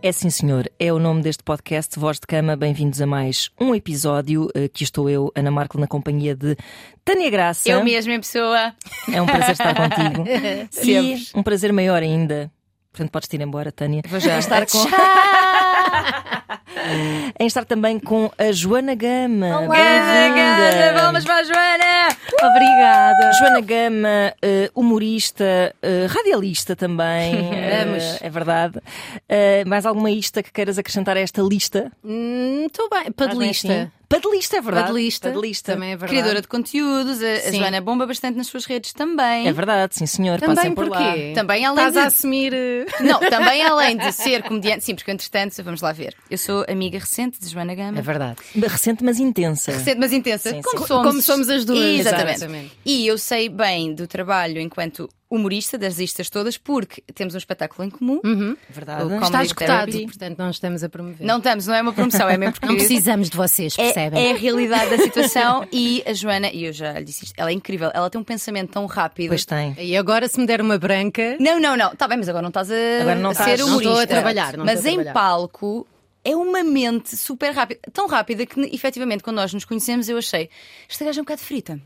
É sim, senhor. É o nome deste podcast Voz de Cama. Bem-vindos a mais um episódio. Aqui estou eu, Ana Marco, na companhia de Tânia Graça. Eu mesma em pessoa. É um prazer estar contigo. e um prazer maior ainda. Portanto, podes ir embora, Tânia. Vou já estar com. em estar também com a Joana Gama. Olá, Gama, vamos para a Joana! Obrigada. Joana Gama, uh, humorista, uh, radialista também. Vamos. é verdade. mais alguma ista que queiras acrescentar a esta lista? Estou hum, bem. Padelista. Padelista, é verdade. Padelista. Padelista. Também é verdade. Criadora de conteúdos. A, a Joana bomba bastante nas suas redes também. É verdade, sim senhor. Também Passem por lá. Também além Estás de... a assumir... Não, também além de ser comediante. Sim, porque entretanto, vamos lá ver. Eu sou amiga recente de Joana Gama. É verdade. Recente, mas intensa. Recente, mas intensa. Sim, como, sim. Somos. Como somos as duas. Exatamente. Exatamente. E eu sei bem do trabalho enquanto humorista das listas todas, porque temos um espetáculo em comum. Uhum. Verdade. O Está escutado, Therapy. portanto não estamos a promover. Não estamos, não é uma promoção, é mesmo porque Não precisamos de vocês, é, percebem? é a realidade da situação. E a Joana, e eu já lhe disse isto, ela é incrível, ela tem um pensamento tão rápido. Pois tem. E agora se me der uma branca... Não, não, não. Está bem, mas agora não estás a, Agora não a estás. ser Não humorista. estou a trabalhar, não mas a em trabalhar. palco é uma mente super rápida. Tão rápida que, efetivamente, quando nós nos conhecemos, eu achei esta gaja é um bocado frita.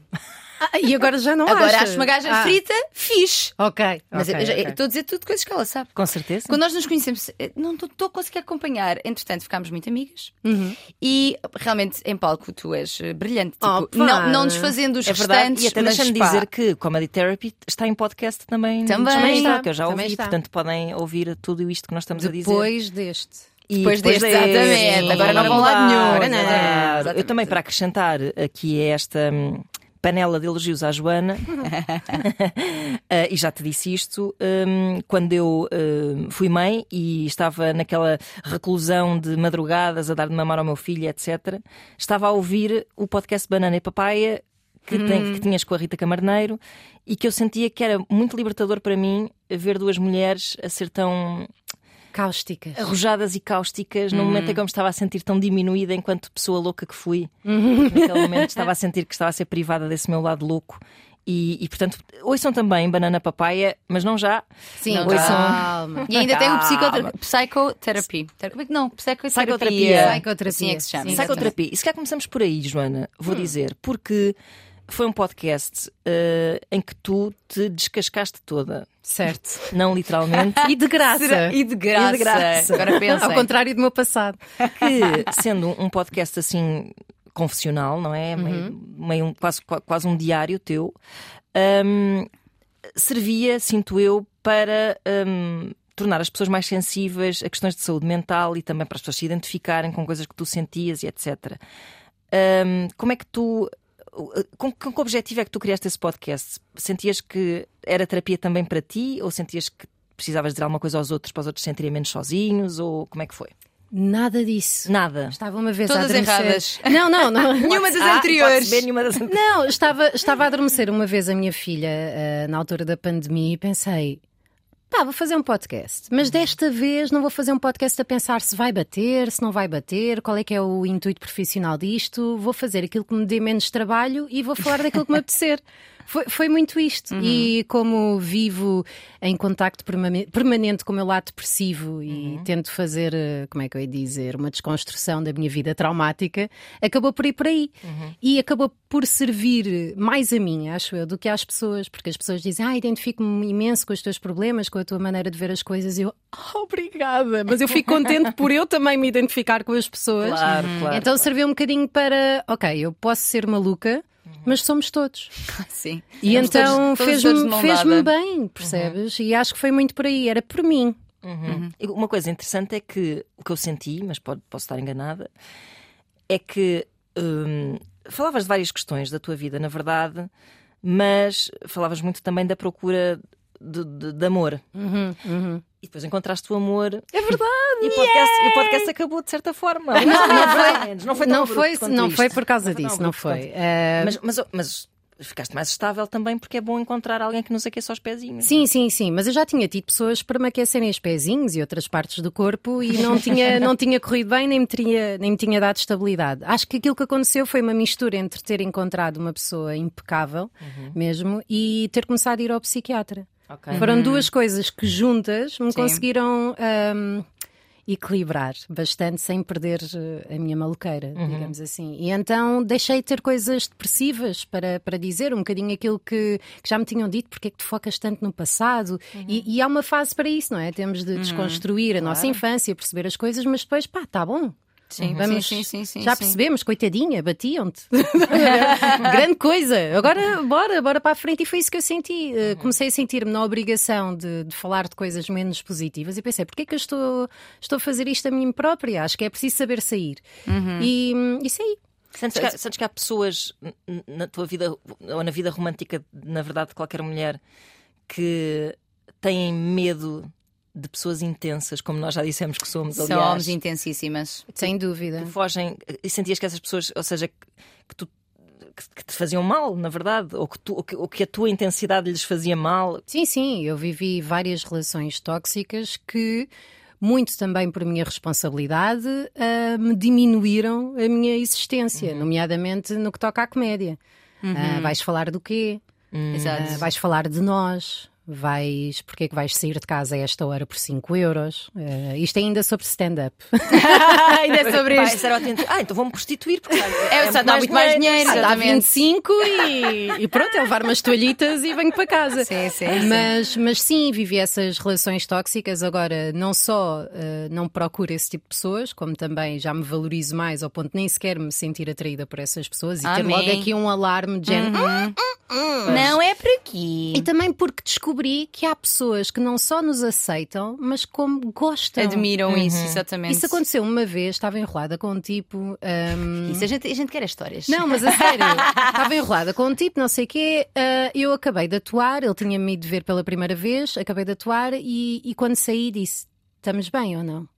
Ah, e agora já não agora acho uma gaja Ah, frita, fixe. Ok, Mas ok, eu já- eu ok. estou a dizer tudo coisas que ela sabe. Com certeza. Quando nós nos conhecemos, eh, não estou a conseguir acompanhar. Entretanto, ficámos muito amigas. Uhum. E realmente, em palco, tu és eh, brilhante. Tipo, Oh, não, não desfazendo os É restantes. E até deixa-me pá, dizer que Comedy Therapy está em podcast também. Também. Também está, que eu já ouvi. está. Portanto, podem ouvir tudo isto que nós estamos a dizer. Depois deste. E Depois deste, exatamente. Agora não vão lá nenhum. mudar. Eu também, para acrescentar aqui a esta hum, panela de elogios à Joana, eh, e já te disse isto, hum, quando eu hum, fui mãe e estava naquela reclusão de madrugadas a dar de mamar ao meu filho, etc., estava a ouvir o podcast Banana e Papaya. Que, tem- que tinhas com a Rita Camarneiro e que eu sentia que era muito libertador para mim ver duas mulheres a ser tão Cáusticas. arrojadas e cáusticas num momento em que eu me estava a sentir tão diminuída enquanto pessoa louca que fui. Uhum. Naquele momento estava a sentir que estava a ser privada desse meu lado louco. E, e, portanto, ouçam também Banana Papaya, mas não já. Sim, Não, ouçam. calma. E ainda tem o Calma. psicoterapia. Como é que não? Psicoterapia. Psicoterapia. Psicoterapia. Assim é que se chama. Psicoterapia. E se calhar começamos por aí, Joana, vou dizer, porque foi um podcast eh, em que tu te descascaste toda. Certo. Não literalmente. E de graça. E de graça. E de graça. Agora pensa. Ao contrário do meu passado. que, sendo um podcast assim confessional, não é? Meio, meio um- quase, quase um diário teu, hum, servia, sinto eu, para hum, tornar as pessoas mais sensíveis a questões de saúde mental e também para as pessoas se identificarem com coisas que tu sentias e etc. Hum, como é que tu. Com, com que objetivo é que tu criaste esse podcast? Sentias que era terapia também para ti? Ou sentias que precisavas dizer alguma coisa aos outros para os outros se sentirem menos sozinhos? Ou como é que foi? Nada disso. Nada. Estava uma vez Todas a adormecer. erradas. Não, não, não. Nenhuma das Ah, anteriores. ver nenhuma das anteriores. Não, estava, estava a adormecer uma vez a minha filha eh, na altura da pandemia e pensei. Pá, vou fazer um podcast, mas desta vez não vou fazer um podcast a pensar se vai bater, se não vai bater, qual é que é o intuito profissional disto. Vou fazer aquilo que me dê menos trabalho e vou falar daquilo que me apetecer. Foi, foi muito isto. E como vivo em contacto permane- permanente com o meu lado depressivo e tento fazer, eh, como é que eu ia dizer, uma desconstrução da minha vida traumática, acabou por ir por aí. E acabou por servir mais a mim, acho eu, do que às pessoas, porque as pessoas dizem, ah, identifico-me imenso com os teus problemas, com a tua maneira de ver as coisas. E eu, "Ah, obrigada, mas eu fico contente por eu também me identificar com as pessoas. Claro, claro. Então serviu um bocadinho para, ok, eu posso ser maluca, mas somos todos. Sim. E Somos então fez-me dada. bem, percebes? E acho que foi muito por aí, era por mim. Uhum. E Uma coisa interessante é que o que eu senti, mas pode, posso estar enganada, é que hum, falavas de várias questões da tua vida, na verdade, mas falavas muito também da procura de, de- de amor. E depois encontraste o amor. É verdade. E o podcast, e o podcast acabou de certa forma. Não, foi, não foi Não foi, não isto. foi por causa Não foi disso, não foi. Eh, Mas, mas, mas ficaste mais estável também porque é bom encontrar alguém que nos aqueça os pezinhos. Sim, sim, sim, mas eu já tinha tido pessoas para me aquecerem os pezinhos e outras partes do corpo e não tinha, não tinha corrido bem, nem me, tinha, nem me tinha dado estabilidade. Acho que aquilo que aconteceu foi uma mistura entre ter encontrado uma pessoa impecável mesmo e ter começado a ir ao psiquiatra. Ok. Foram duas coisas que juntas me Sim. conseguiram ahm, equilibrar bastante sem perder eh, a minha maluqueira, digamos assim. E então deixei de ter coisas depressivas para, para dizer um bocadinho aquilo que, que já me tinham dito, porque é que tu focas tanto no passado. E, e há uma fase para isso, não é? Temos de desconstruir a nossa infância, perceber as coisas, mas depois, pá, tá bom. Sim, Vamos, sim, sim, sim, já sim. percebemos, coitadinha, batiam-te. Grande coisa. Agora, bora, bora para a frente. E foi isso que eu senti. Uh, comecei a sentir-me na obrigação de, de falar de coisas menos positivas e pensei, porquê que eu estou, estou a fazer isto a mim própria? Acho que é preciso saber sair. E hum, isso aí. Sentes que, há, sentes que há pessoas na tua vida ou na vida romântica, na verdade, de qualquer mulher, que têm medo de pessoas intensas, como nós já dissemos que somos, aliás. Somos intensíssimas. Sem dúvida. que fogem e sentias que essas pessoas, ou seja, que, que tu que, que te faziam mal, na verdade, ou que, tu, ou que, ou que a tua intensidade lhes fazia mal. Sim, sim, eu vivi várias relações tóxicas que, muito também por minha responsabilidade, ah, me diminuíram a minha existência, nomeadamente no que toca à comédia. Ah, vais falar do quê? Exato. Ah, vais falar de nós. Vais, porque é que vais sair de casa a esta hora por 5 euros? Ah, isto ainda sobre stand-up. Ainda é sobre isto. autêntico. Ah, então vou-me prostituir, porque É, só dá muito mais dinheiro, Ah, dá exatamente. 25 e, e pronto, é levar umas toalhitas e venho para casa. Sim, sim, sim. Mas, mas sim, vivi essas relações tóxicas. Agora, não só eh, não procuro esse tipo de pessoas, como também já me valorizo mais ao ponto de nem sequer me sentir atraída por essas pessoas e ter Amém. logo aqui um alarme de género. Não é por aqui. E também porque descobri que há pessoas que não só nos aceitam, mas como gostam. Admiram isso, exatamente. Isso aconteceu uma vez, estava enrolada com um tipo. ahm, Isso, a, gente, a gente quer as histórias. Não, mas a sério, estava enrolada com um tipo, não sei o quê. ah, eu acabei de atuar, ele tinha-me ido ver pela primeira vez, acabei de atuar e, e quando saí disse: Estamos bem ou não?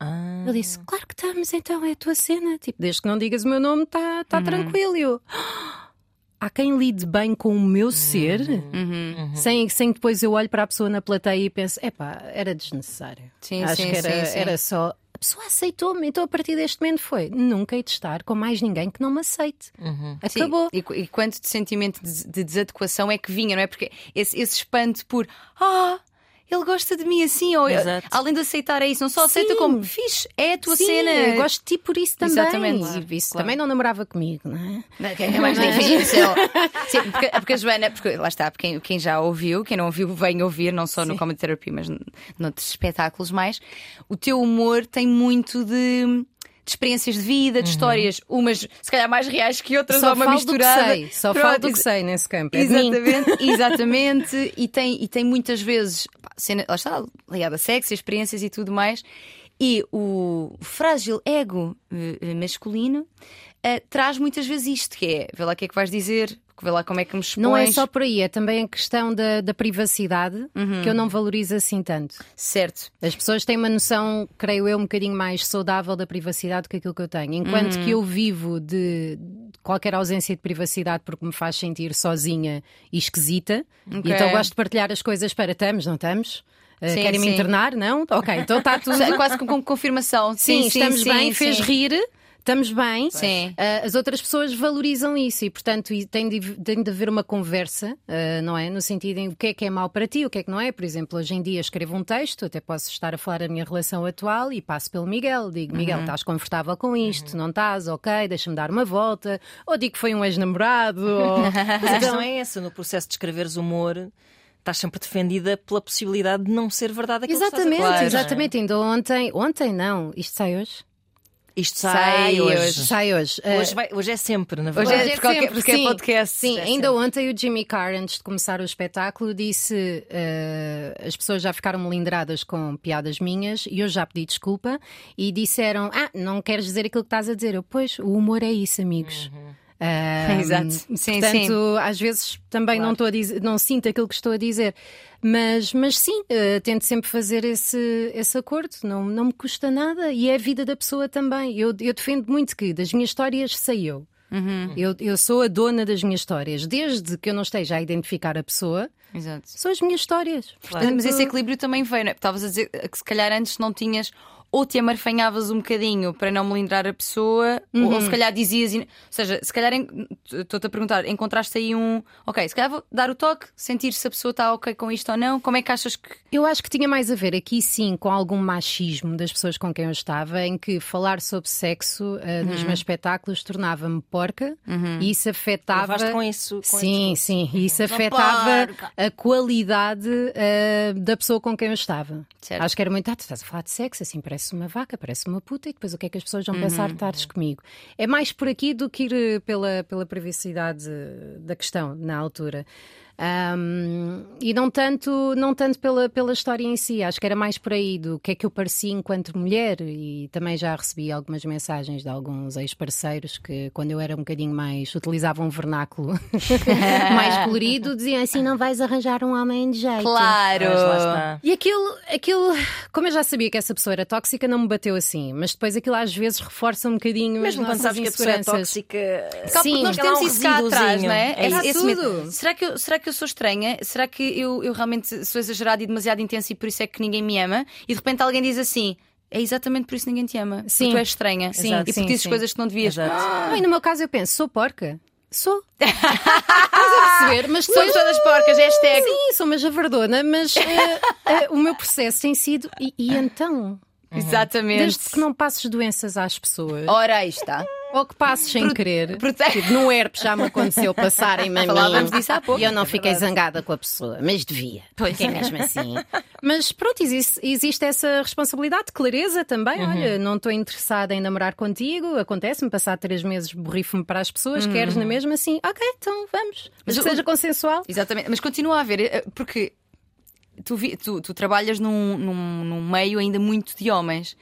Ah, Ele disse: Claro que estamos, então é a tua cena. Tipo, desde que não digas o meu nome, está tá tranquilo. E eu, "Ah, Há quem lide bem com o meu ser, Uhum. sem, sem que depois eu olhe para a pessoa na plateia e pense: epá, era desnecessário. Sim, Acho sim, que era, sim, sim. era só. A pessoa aceitou-me, então a partir deste momento foi: nunca hei de estar com mais ninguém que não me aceite. Sim, Acabou. E, e quanto de sentimento de, de desadequação é que vinha, não é? Porque esse, esse espanto por ah, ele gosta de mim assim, ou Exato. além de aceitar é isso, não só aceita Sim. como fixe, é a tua Sim, cena. eu gosto de ti por isso também. Exatamente. Claro, isso claro. também não namorava comigo, não é? Que é mais difícil. Sim, porque, porque a Joana, porque lá está, quem, quem já ouviu, quem não ouviu, vem ouvir, não só no Comedy Therapy, mas noutros espetáculos mais. O teu humor tem muito de. de experiências de vida, de histórias, umas se calhar mais reais que outras, Só ou uma misturada. do que sei. Só Pronto, falo do que sei nesse campo. É. Exatamente, exatamente. E tem, e tem muitas vezes, cena, lá está, ligada a sexo, experiências e tudo mais. E o frágil ego eh, masculino eh, traz muitas vezes isto, que é, vê lá o que é que vais dizer, vê lá como é que me expões. Não é só por aí, é também a questão da, da privacidade que eu não valorizo assim tanto. Certo. As pessoas têm uma noção, creio eu, um bocadinho mais saudável da privacidade do que aquilo que eu tenho. Enquanto que eu vivo de qualquer ausência de privacidade porque me faz sentir sozinha e esquisita, Ok. e então gosto de partilhar as coisas para estamos, não estamos? Uh, Sim, Querem-me sim. internar? Não? Ok, então está tudo. Quase com, com confirmação. Sim, Sim, estamos bem, fez rir. Estamos bem. Sim. Uh, as outras pessoas valorizam isso e, portanto, tem de, tem de haver uma conversa, uh, não é? No sentido em o que é que é mau para ti, o que é que não é. Por exemplo, hoje em dia escrevo um texto, até posso estar a falar da minha relação atual e passo pelo Miguel. Digo, Miguel, estás confortável com isto? Não estás? Ok, deixa-me dar uma volta. Ou digo que foi um ex-namorado. Ou... Mas a questão é essa: no processo de escreveres humor, estás sempre defendida pela possibilidade de não ser verdade aquilo Exatamente, que estás a falar, exatamente. Ainda ontem, ontem não, isto sai hoje? É? Isto sai, Sai hoje. hoje. Sai hoje. Uh, Hoje, vai- hoje é sempre, na verdade. é, Hoje é porque, sempre, porque é sim. podcast. Sim, É ainda sempre. ontem o Jimmy Carr, antes de começar o espetáculo, disse eh, as pessoas já ficaram melindradas com piadas minhas e eu já pedi desculpa e disseram: Ah, não queres dizer aquilo que estás a dizer? Eu, pois, o humor é isso, amigos. Exato. Sim, portanto, às vezes também não, estou a dizer, não sinto aquilo que estou a dizer, mas, mas sim, eh, tento sempre fazer esse, esse acordo, não, não me custa nada e é a vida da pessoa também. Eu, eu defendo muito que das minhas histórias sei eu. Eu, eu sou a dona das minhas histórias, desde que eu não esteja a identificar a pessoa, Exato. são as minhas histórias. Mas esse equilíbrio também veio, não é? Estavas a dizer que se calhar antes não tinhas ou te amarfanhavas um bocadinho para não melindrar a pessoa, uhum. ou, ou, se calhar dizias. Ou seja, se calhar estou-te a perguntar, encontraste aí um. Ok, se calhar vou dar o toque, sentir se a pessoa está ok com isto ou não. Como é que achas que. Eu acho que tinha mais a ver aqui sim com algum machismo das pessoas com quem eu estava, em que falar sobre sexo uh, nos uhum. meus espetáculos tornava-me porca uhum. e isso afetava. com isso. Com sim, sim, e isso afetava a qualidade uh, da pessoa com quem eu estava. Certo. Acho que era muito. Ah, tu estás a falar de sexo, assim parece uma vaca, parece uma puta, e depois o que é que as pessoas vão uhum. pensar de estares comigo? É mais por aqui do que ir eh, pela, pela privacidade da questão na altura. Um, e não tanto, não tanto pela, pela história em si, acho que era mais por aí do que é que eu parecia enquanto mulher. E também já recebi algumas mensagens de alguns ex-parceiros que, quando eu era um bocadinho mais, utilizavam um vernáculo mais colorido, diziam assim: não vais arranjar um homem de jeito. Claro! E aquilo, aquilo, como eu já sabia que essa pessoa era tóxica, não me bateu assim, mas depois aquilo às vezes reforça um bocadinho. Mesmo quando sabes que a pessoa é tóxica, sim, nós temos um isso cá atrás, não é? é, é tudo. Será que eu, será que que eu sou estranha? Será que eu, eu realmente sou exagerada e demasiado intensa e por isso é que ninguém me ama? E de repente alguém diz assim. É exatamente por isso que ninguém te ama. Sim. Porque tu és estranha. Sim. Exato, e porque dizes coisas que não devias. Ah. E no meu caso eu penso, sou porca. Sou. Estás a perceber? Mas Somos todas porcas, hashtag. Sim, sou uma javardona, mas uh, uh, o meu processo tem sido. E, e então? Uhum. Exatamente. Desde que não passes doenças às pessoas. Ora, aí está. Ou que passes sem Pro... querer. Prote... Tipo, no herpes já me aconteceu passarem-me a Falávamos disso há pouco. E eu não é fiquei verdade. zangada com a pessoa, mas devia. Pois é mesmo assim. mas pronto, existe, existe essa responsabilidade, clareza também. Uhum. Olha, não estou interessada em namorar contigo, acontece-me passar três meses, borrifo-me para as pessoas, uhum. queres na mesma assim? Ok, então vamos. Mas, mas que seja consensual. Exatamente, mas continua a haver, eh, porque tu, tu, tu trabalhas num, num, num meio ainda muito de homens.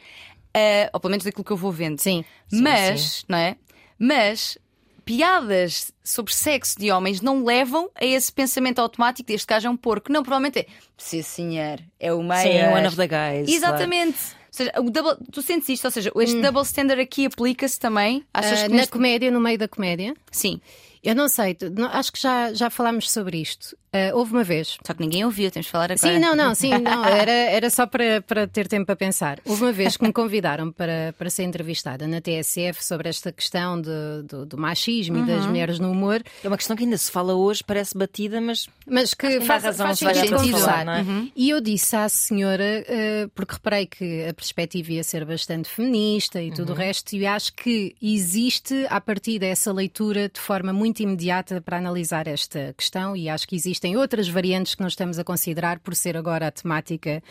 Uh, ou pelo menos daquilo que eu vou vendo. Sim. Mas, sim, não é? Mas piadas sobre sexo de homens não levam a esse pensamento automático deste gajo é um porco. Não, provavelmente é. Sim, senhor, é o meio. Sim, one of the guys. Exatamente. Claro. Ou seja, o double, tu sentes isto? Ou seja, este hum. double standard aqui aplica-se também? Achas uh, que neste... Na comédia, no meio da comédia? Sim. Eu não sei, acho que já, já falámos sobre isto. Uh, houve uma vez. Só que ninguém ouviu, temos de falar agora. Sim, não, não, sim, não. Era, era só para, para ter tempo para pensar. Houve uma vez que me convidaram para, para ser entrevistada na TSF sobre esta questão de, do, do machismo uhum. e das uhum. mulheres no humor. É uma questão que ainda se fala hoje, parece batida, mas. Mas que, que faz, razão, faz sentido conversar. É? Uhum. E eu disse à senhora, uh, porque reparei que a perspectiva ia ser bastante feminista e tudo uhum. o resto, e acho que existe, a partir dessa leitura, de forma muito imediata para analisar esta questão, e acho que existe existem outras variantes que nós estamos a considerar por ser agora a temática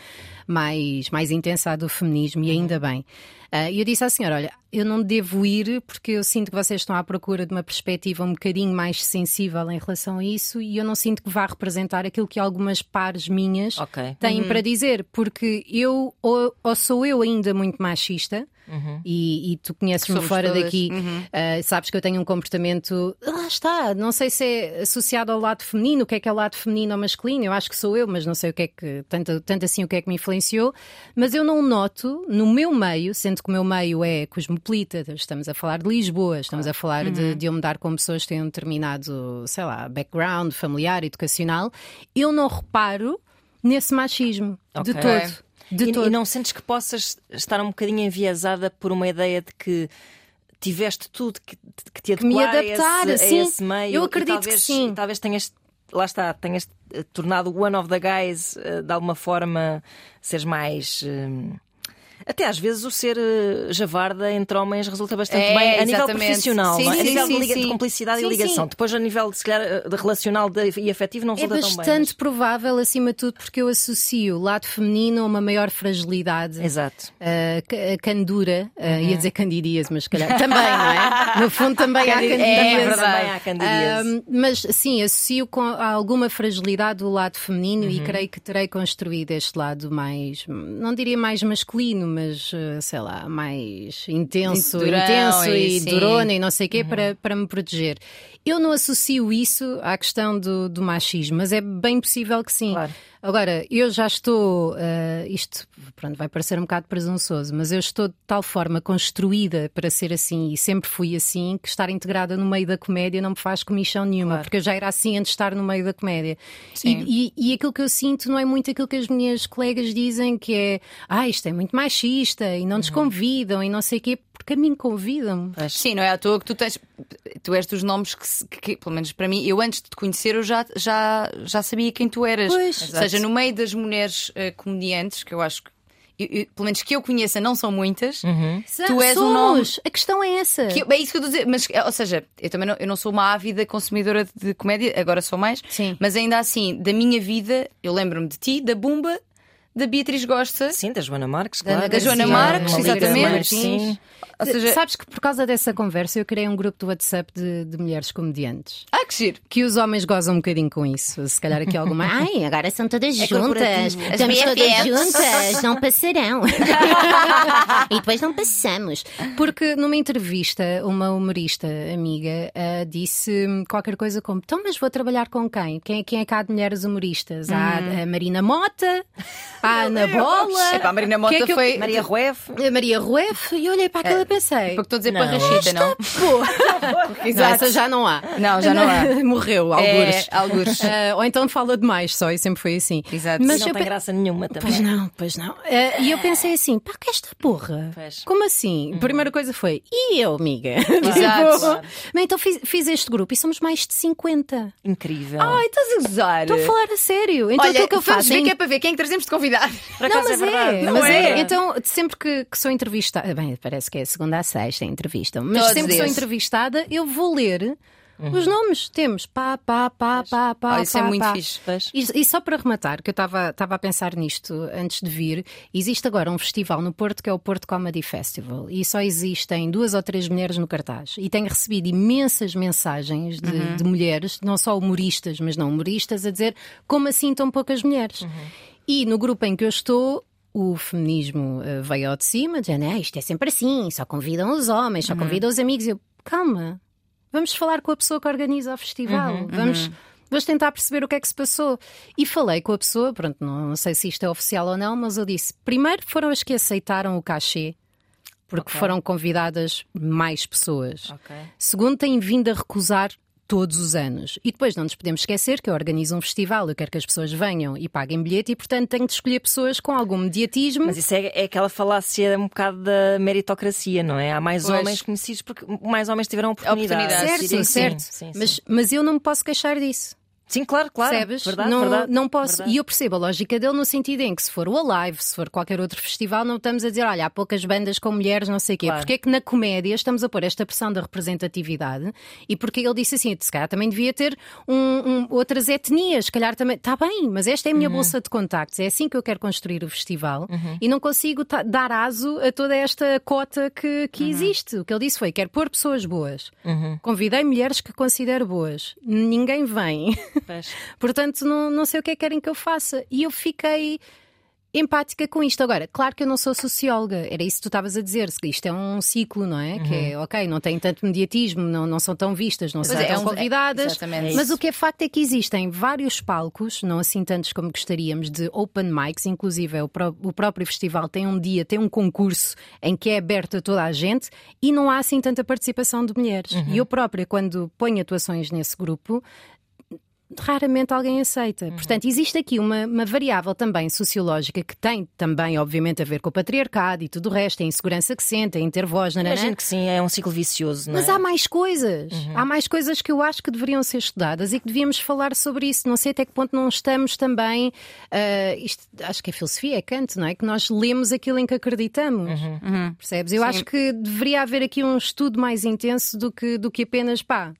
mais, mais intensa do feminismo, e ainda bem. Ah, e uh, eu disse à senhora: olha, eu não devo ir porque eu sinto que vocês estão à procura de uma perspectiva um bocadinho mais sensível em relação a isso e eu não sinto que vá representar aquilo que algumas pares minhas okay. têm uhum. para dizer, porque eu ou, ou sou eu ainda muito machista. Uhum. E, e, tu conheces-me fora todas. daqui, uhum. uh, sabes que eu tenho um comportamento, lá está, não sei se é associado ao lado feminino, o que é que é o lado feminino ou masculino, eu acho que sou eu, mas não sei o que é que, tanto, tanto assim o que é que me influenciou, mas eu não noto no meu meio, sendo que o meu meio é cosmopolita, estamos a falar de Lisboa, estamos a falar uhum. de, de eu me dar com pessoas que têm um determinado, sei lá, background familiar, educacional, eu não reparo nesse machismo okay. de todo. De e, e não sentes que possas estar um bocadinho enviesada por uma ideia de que tiveste tudo que, que te que me adaptar, a, esse, sim. a esse meio. Eu acredito talvez, que sim. talvez tenhas lá está, tenhas tornado one of the guys eh, de alguma forma seres mais. Uh, até às vezes o ser uh, javarda entre homens resulta bastante é, bem a nível profissional, sim, sim, a nível sim, de, de, cumplicidade e ligação. Depois, a nível de, se calhar, eh, de relacional de, e afetivo, não resulta é tão bem. É bastante provável, acima de tudo, porque eu associo o lado feminino a uma maior fragilidade. Exato. Uh, a candura, uh, uhum. ia dizer candidíase, mas se calhar também, não é? No fundo, também há candidíase. É, também há candidíase. Uh, mas sim, associo com alguma fragilidade o lado feminino uhum. e creio que terei construído este lado mais, não diria mais masculino, mas sei lá, mais intenso, Durão, intenso e, e durona e não sei o quê uhum. para, para me proteger. Eu não associo isso à questão do, do machismo, mas é bem possível que sim. Claro. Agora, eu já estou, uh, isto pronto, vai parecer um bocado presunçoso, mas eu estou de tal forma construída para ser assim e sempre fui assim que estar integrada no meio da comédia não me faz comichão nenhuma, claro. porque eu já era assim antes de estar no meio da comédia. E, e, e, aquilo que eu sinto não é muito aquilo que as minhas colegas dizem, que é ah, isto é muito machista e não nos uhum. convidam e não sei o quê porque a mim convidam-me. Sim, não é à toa que tu tens. Tu és dos nomes que, que, que, pelo menos para mim, eu antes de te conhecer, eu já, já, já sabia quem tu eras. Pois. Ou seja, no meio das mulheres uh, comediantes, que eu acho que eu, eu, pelo menos que eu conheça, não são muitas. Uhum. Tu és Somos. um nome. A questão é essa. Que, é isso que eu estou a dizer. Mas, ou seja, eu também não, eu não sou uma ávida consumidora de comédia, agora sou mais. Sim. Mas ainda assim, da minha vida, eu lembro-me de ti, da Bumba, da Beatriz Gosta. Sim, da Joana Marques, claro. Da, da Joana Marques, exatamente. Sim. Ou seja, Sabes que por causa dessa conversa eu criei um grupo do WhatsApp de, de mulheres comediantes. Ah, que giro! Que os homens gozam um bocadinho com isso. Se calhar aqui alguma. Ai, agora são todas é juntas. Estamos todas juntas, não passarão. e depois não passamos. Porque numa entrevista, uma humorista amiga uh, disse qualquer coisa como: então, mas vou trabalhar com quem? Quem, quem é cá de mulheres humoristas? Hum. Há a Marina Mota, há a Ana Bola. A Marina Mota é foi. Eu... Maria Rueff. Maria Rueff. E olhei para aquela pensei. Porque estou a dizer para Rachita, não? Pô. Exato. essa já não há. Não, já não há. Morreu, algures. É, algures. Uh, ou então fala demais só, e sempre foi assim. Exato. Mas não tem graça nenhuma também. Pois não, pois não. Uh, e eu pensei assim, pá, que esta porra? Pois. Como assim? Uhum. Primeira coisa foi, e eu, amiga? Exato. claro. Mas então fiz, fiz, este grupo e somos mais de 50. Incrível. Ai, estás a usar. Estou a falar a sério. Então Olha, o que eu faço. ver que é para ver quem é que trazemos de convidar. Por não, mas é, é mas é. é. Então, sempre que, que sou entrevistada, bem, parece que é segunda a sexta, entrevistam. Mas Todos sempre que sou entrevistada, eu vou ler. Os nomes temos pá, pá, pá, pá, pá. Oh, isso é pá, é muito pá. fixe. E, e, só para rematar, que eu estava a pensar nisto antes de vir, existe agora um festival no Porto que é o Porto Comedy Festival e só existem duas ou três mulheres no cartaz. E tenho recebido imensas mensagens de, uhum. de mulheres, não só humoristas, mas não humoristas, a dizer como assim tão poucas mulheres. Uhum. E no grupo em que eu estou, o feminismo uh, veio ao de cima, dizendo ah, isto é sempre assim, só convidam os homens, só uhum. convidam os amigos. E eu, calma, vamos falar com a pessoa que organiza o festival, uhum, vamos. Uhum. Vamos tentar perceber o que é que se passou. E falei com a pessoa, pronto, não, não sei se isto é oficial ou não, mas eu disse: primeiro foram as que aceitaram o cachê, porque okay. foram convidadas mais pessoas. Okay. Segundo, têm vindo a recusar todos os anos. E depois não nos podemos esquecer que eu organizo um festival, eu quero que as pessoas venham e paguem bilhete e, portanto, tenho de escolher pessoas com algum mediatismo. Mas isso é, é aquela falácia um bocado da meritocracia, não é? Há mais pois. homens conhecidos porque mais homens tiveram oportunidade. oportunidade. Certo, sim, certo. Sim, sim, mas, mas eu não me posso queixar disso. Sim, claro, claro. Percebes? Verdade, não, verdade, não posso. Verdade. E eu percebo a lógica dele no sentido em que se for o Alive, se for qualquer outro festival, não estamos a dizer, olha, há poucas bandas com mulheres, não sei o quê. Claro. Porque é que na comédia estamos a pôr esta pressão da representatividade e porque ele disse assim, se calhar também devia ter um, um, outras etnias, se calhar também. Está bem, mas esta é a minha uhum. bolsa de contactos, é assim que eu quero construir o festival uhum. e não consigo dar aso a toda esta cota que, que uhum. existe. O que ele disse foi: quero pôr pessoas boas. Uhum. Convidei mulheres que considero boas. Ninguém vem. Portanto, não, não sei o que é que querem que eu faça. E eu fiquei empática com isto. Agora, claro que eu não sou socióloga, era isso que tu estavas a dizer, isto é um ciclo, não é? Uhum. Que é, ok, não tem tanto mediatismo, não, não são tão vistas, não são é, tão um, convidadas, é, mas o que é facto é que existem vários palcos, não assim tantos como gostaríamos, de open mics, inclusive é o, pró o próprio festival tem um dia, tem um concurso em que é aberto a toda a gente e não há assim tanta participação de mulheres. Uhum. E eu própria, quando ponho atuações nesse grupo, raramente alguém aceita. Uhum. Portanto, existe aqui uma, uma, variável também sociológica que tem também, obviamente, a ver com o patriarcado e tudo o resto, a insegurança que sentem, ter voz, não é? Imagino que sim, é um ciclo vicioso. Mas é? há mais coisas. Uhum. Há mais coisas que eu acho que deveriam ser estudadas e que devíamos falar sobre isso. Não sei até que ponto não estamos também. Uh, isto, acho que é filosofia, é Kant, não é? Que nós lemos aquilo em que acreditamos. Uhum. uhum. Percebes? Eu sim. acho que deveria haver aqui um estudo mais intenso do que, do que apenas pá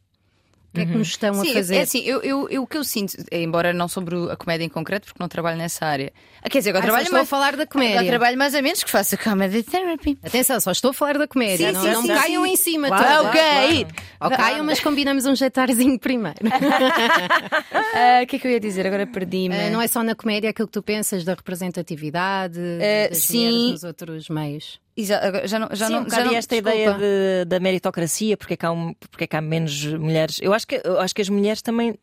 o que é que nos estão Sim, a fazer? É assim, eu, eu, eu, o que eu sinto, embora não sobre a comédia em concreto, porque não trabalho nessa área. Ah, quer dizer, agora ah, trabalho estou mais, a falar da comédia. Agora trabalho mais a menos que faço comedy therapy. Atenção, só estou a falar da comédia. Sim, não, sim, não sim, caiam em cima. Claro, claro, ok. Claro. Ou caiam, mas combinamos um jantarzinho primeiro. Ah, o uh, que é que eu ia dizer? Agora perdi-me. Uh, não é só na comédia aquilo que tu pensas da representatividade, uh, das sim. nos outros meios. Exato, já não, já Sim, não, um já não, esta desculpa. ideia de, da meritocracia, porque é, que há um, porque é que há menos mulheres. Eu acho que, eu acho que as mulheres também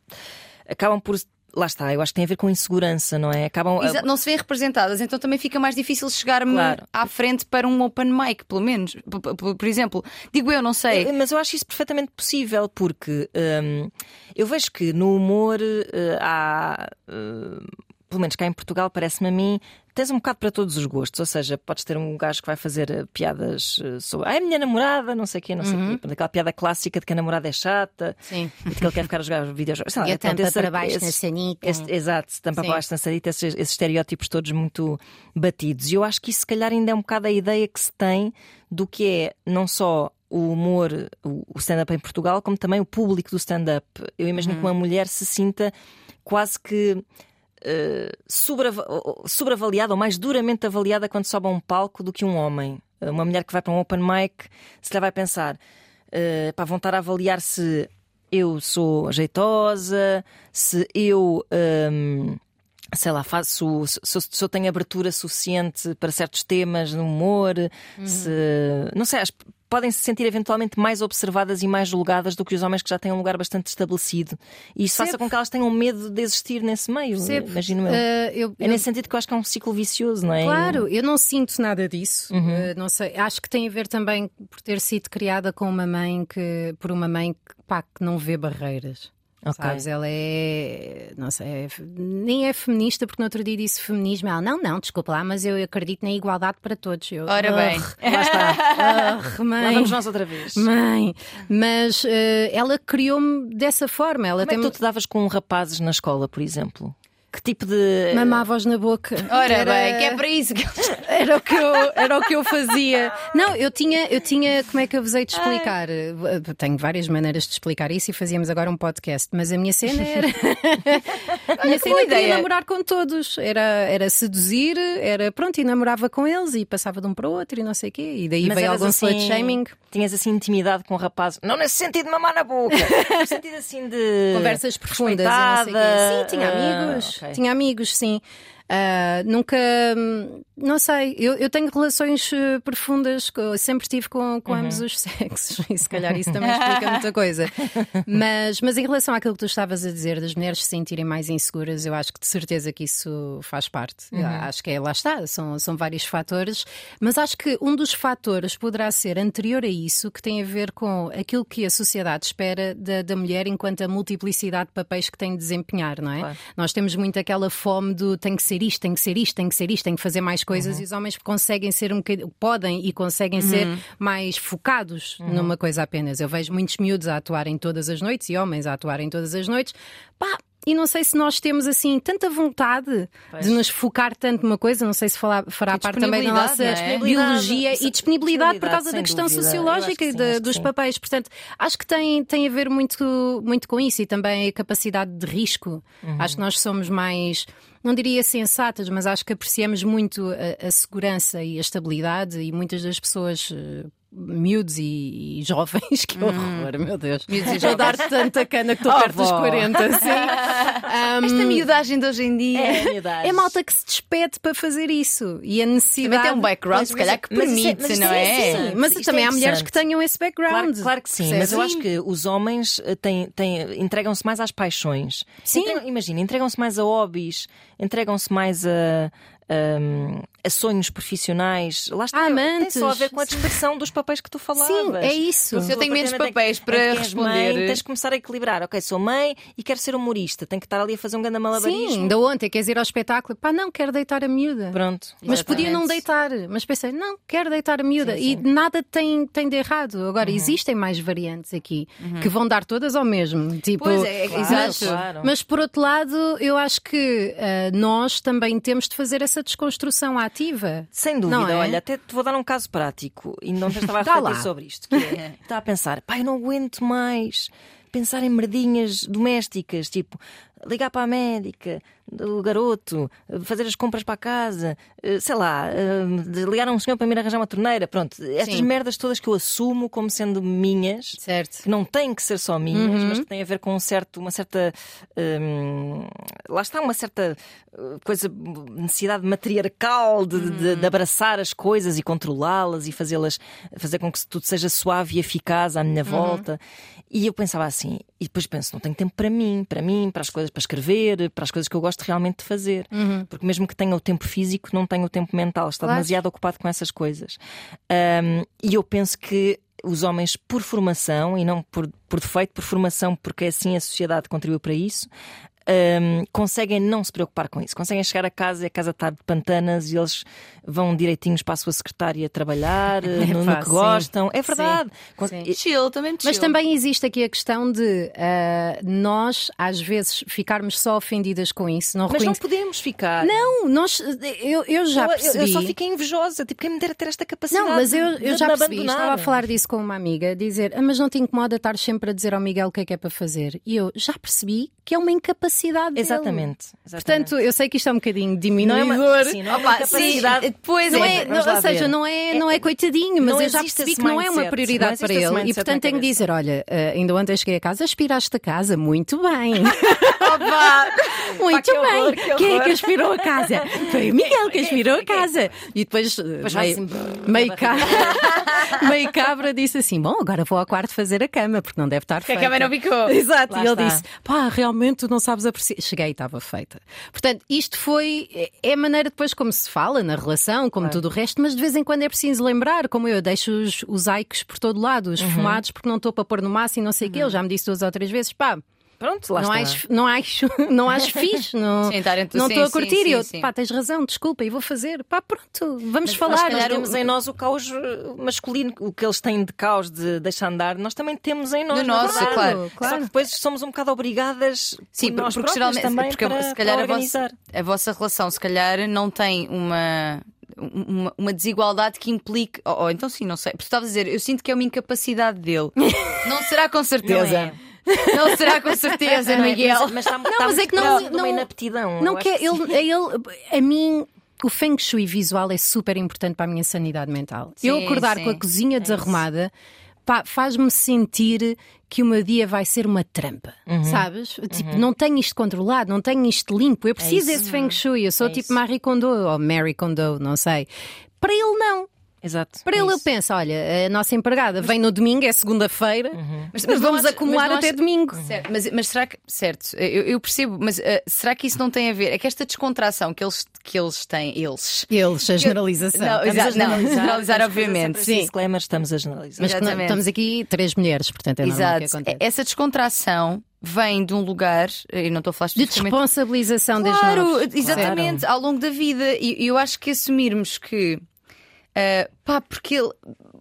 acabam por lá está, eu acho que tem a ver com insegurança, não é? Acabam. Exa não se vêem representadas, então também fica mais difícil chegar-me Claro. à frente para um open mic, pelo menos. P- p- Por, exemplo, digo eu, não sei. Eh, Mas eu acho isso perfeitamente possível, porque hum, eu vejo que no humor eh, há. eh, pelo menos cá em Portugal, parece-me a mim, tens um bocado para todos os gostos. Ou seja, podes ter um gajo que vai fazer eh, piadas eh, sobre. Ah, é a minha namorada, não sei o quê, não sei o quê. Aquela piada clássica de que a namorada é chata Sim. e de que ele quer ficar a jogar videojogos. Sei lá, E a tampa esse- para baixo esse- na sanica. esse- exato, tampa Sim. para baixo na sanita, esses, esses estereótipos todos muito batidos. E eu acho que isso, se calhar, ainda é um bocado a ideia que se tem do que é não só o humor, o o stand-up em Portugal, como também o público do stand-up. Eu imagino que uma mulher se sinta quase que. Eh, sobreava- sobreavaliada ou mais duramente avaliada quando sobe a um palco do que um homem. Uma mulher que vai para um open mic, se lhe vai pensar, eh, pá, vão estar a avaliar se eu sou jeitosa, se eu. hum, sei lá, faço. Se, se eu- tenho abertura suficiente para certos temas no humor, se. Não sei, que podem se sentir eventualmente mais observadas e mais julgadas do que os homens que já têm um lugar bastante estabelecido. E isso faça com que elas tenham medo de existir nesse meio, Percebo. imagino eu. Eh, eu- É eu- nesse sentido que eu acho que é um ciclo vicioso, não é? Claro, eu não sinto nada disso. Uhum. Eh, não sei, acho que tem a ver também por ter sido criada com uma mãe que, por uma mãe que, pá, que não vê barreiras. Ok. Sabes, ela é, não sei, é nem é feminista, porque no outro dia disse feminismo. Ela, não, não, desculpa lá, mas eu acredito na igualdade para todos. Eu, Ora bem. "Ugh, lá está. Ugh, Lá mãe. vamos nós outra vez. Mãe, mas eh, ela criou-me dessa forma. Ela Como é que tem tu te davas com rapazes na escola, por exemplo? Que tipo de. mamava-os na boca. Ora Era- bem, que é para isso que Era o que eu, era o que eu fazia. Não, eu tinha, eu tinha, como é que eu vos hei de explicar? Eh, Tenho várias maneiras de explicar isso e fazíamos agora um podcast, mas a minha cena era. a minha cena era ideia. namorar com todos. Era, era seduzir, era pronto, e namorava com eles e passava de um para o outro e não sei o quê. E daí Mas veio algum assim, slut shaming. Tinhas assim intimidade com rapazes. Não nesse sentido de mamar na boca. no sentido assim de. Conversas profundas e não sei o quê. Sim, tinha amigos. Ok. Tinha amigos, sim. Ah, nunca, não sei, eu, eu tenho relações eh, profundas, sempre tive com, com ambos os sexos, e se calhar isso também explica muita coisa. Mas, mas em relação àquilo que tu estavas a dizer, das mulheres se sentirem mais inseguras, eu acho que de certeza que isso faz parte. Acho que é, lá está, são, são vários fatores, mas acho que um dos fatores poderá ser anterior a isso, que tem a ver com aquilo que a sociedade espera da, da mulher enquanto a multiplicidade de papéis que tem de desempenhar, não é? Claro. Nós temos muito aquela fome do tem que ser isto, tem que ser isto, tem que ser isto, tem que fazer mais coisas Uhum. e os homens conseguem ser um bocadinho, podem e conseguem ser mais focados Uhum. numa coisa apenas. Eu vejo muitos miúdos a atuarem todas as noites e homens a atuarem todas as noites. Pá, e não sei se nós temos assim tanta vontade Pois. de nos focar tanto numa coisa, não sei se falar- fará E parte também da nossa é? biologia Disponibilidade. e disponibilidade por causa da questão dúvida. Sociológica e sim, dos sim. papéis. Portanto, acho que tem, tem a ver muito, muito com isso e também a capacidade de risco. Uhum. Acho que nós somos mais, não diria sensatas, mas acho que apreciamos muito a, a segurança e a estabilidade e muitas das pessoas. Miúdos e, e jovens, que horror, meu Deus. Miúdos e a dar tanta cana que estou Oh, perto dos vó. 40, sim. Ahm, Esta miudagem de hoje em dia. é malta que se despede para fazer isso. E a necessidade. Também tem um background, Mas- se mas- calhar, que mas isso é- permite, mas isso não é- é? Sim, mas Isto também é há mulheres que tenham esse background. Claro, claro que sim, mas eu acho que os homens eh, têm, têm, entregam-se mais às paixões. Sim. Entregam- imagina, entregam-se mais a hobbies, entregam-se mais a, a- a sonhos profissionais. Lá está, A tem amantes. só a ver com a dispersão dos papéis que tu falavas. Sim, é isso. Se eu tenho menos papéis para és responder. Mãe, tens de começar a equilibrar. Ok, sou mãe e quero ser humorista. Tenho que estar ali a fazer um grande malabarismo. Sim, ainda ontem queres ir ao espetáculo. Pá, não, quero deitar a miúda. Pronto. Mas podia não Exatamente. deitar, mas pensei, não, quero deitar a miúda. Sim, E sim. nada tem, tem de errado. Agora, existem mais variantes aqui que vão dar todas ao mesmo. Tipo, Pois é, Claro, exato. claro. Mas por outro lado, eu acho que ah, nós também temos de fazer essa desconstrução ativa. Sem dúvida, é? olha, até te vou dar um caso prático e não estava a refletir sobre isto. Que é, estava a pensar, pai, não aguento mais pensar em merdinhas domésticas, tipo ligar para a médica, o garoto, fazer as compras para a casa, eh, sei lá, eh, ligar a um senhor para me arranjar uma torneira, pronto, estas Sim. merdas todas que eu assumo como sendo minhas. Certo. Que não têm que ser só minhas, mas que têm a ver com um certo, uma certa. hum, lá está, uma certa coisa, necessidade matriarcal de, de- de abraçar as coisas e controlá-las e fazê-las, fazer com que tudo seja suave e eficaz à minha volta. E eu pensava assim, e depois penso, não tenho tempo para mim, para mim, para as coisas para escrever, para as coisas que eu gosto realmente de fazer. Uhum. Porque mesmo que tenha o tempo físico, não tenho o tempo mental. Está Claro. demasiado ocupado com essas coisas. Um, e eu penso que os homens, por formação, e não por, por defeito, por formação, porque assim a sociedade contribuiu para isso, um, conseguem não se preocupar com isso. Conseguem chegar a casa e a casa está de pantanas e eles vão direitinhos para a sua secretária trabalhar eh, no, no pá, que sim. gostam. É verdade. Sim. e- Chill, também chill. Mas também existe aqui a questão de ah, nós, às vezes, ficarmos só ofendidas com isso. Não Mas não podemos ficar. Não, nós, eu, eu já eu, eu- percebi. eu só fiquei invejosa. Tipo, quem me dera ter esta capacidade. Não, mas eu, eu já percebi. abandonar. Estava a falar disso com uma amiga, dizer, ah, mas não te incomoda estar sempre a dizer ao Miguel o que é que é para fazer. E eu já percebi que é uma incapacidade dele. Exatamente. exatamente. Portanto, eu sei que isto é um bocadinho não é diminuidor. uma, sim, não é sim, capacidade. Não é. é, não- ou seja, não é, não é coitadinho, mas não eu já existe percebi que não é uma prioridade para ele. E portanto tenho que dizer: olha, eh, ainda ontem cheguei a casa, aspiraste a casa, muito bem. Opa! Muito que horror, bem. que Quem é horror. que aspirou a casa? Foi o Miguel que aspirou a casa. E depois, eh, Depois meio, assim, meio, cabra, meio cabra disse assim: Bom, agora vou ao quarto fazer a cama, porque não deve estar Que a feita. cama não ficou. Exato, Lá e ele está. disse: pá, realmente tu não sabes apreciar. Cheguei e estava feita. Portanto, isto foi. É a maneira depois como se fala na relação, como tudo o resto, mas de vez em quando é preciso lembrar, como eu deixo os, os aicos por todo lado, os fumados, porque não estou para pôr no máximo e não sei o quê. Ele já me disse duas ou três vezes: pá, Pronto, lá não está. acho, não acho, não acho fixe, não Sim, estou a curtir. sim, e eu, sim. pá, tens razão, desculpa, e vou fazer. Pá, pronto, vamos Nós, falar. se nós calhar, temos- em nós o caos eh, masculino, o que eles têm de caos de deixar andar, nós também temos em nós. No na nosso, claro, Só claro. que depois somos um bocado obrigadas Sim, por nós porque geralmente também porque para, se calhar para a vossa, a vossa relação se calhar não tem uma. Uma, uma desigualdade que implique. Ou, ou então sim, não sei. Porque tu estavas a dizer, eu sinto que é uma incapacidade dele. não será com certeza. Não, será com certeza, Não é? Miguel. Mas, mas está, está mas é que não- não- inaptidão. Não eu quer, que ele, é ele, a mim, o feng shui visual é super importante para a minha sanidade mental. eu Sim, acordar sim. com a cozinha desarrumada pá, faz-me sentir que o meu dia vai ser uma trampa, Uhum. sabes? Tipo, não tenho isto controlado, não tenho isto limpo. Eu preciso É desse feng shui. Eu sou É tipo isso. Marie Kondo ou Mary Kondo, não sei. Para ele, não. Exato. Para é ele, eu isso. penso: olha, a nossa empregada vem no domingo, é segunda-feira, Uhum. mas, não vamos acumular mas não até domingo. Certo, mas, mas será que. Certo, eu, eu percebo, mas eh, será que isso não tem a ver? É que esta descontração que eles, que eles têm, eles. Eles, a generalização. Não, Estamos a exato, não, generalizar, generalizar, que fazer obviamente. Sim. Disclaimer, Estamos a generalizar. Mas que não- estamos aqui três mulheres, portanto é normal que Exato. Essa descontração vem de um lugar, eu não estou a falar De responsabilização desde Claro, novos. exatamente, ao longo da vida. E e eu acho que assumirmos que. Ah, pá, porque ele.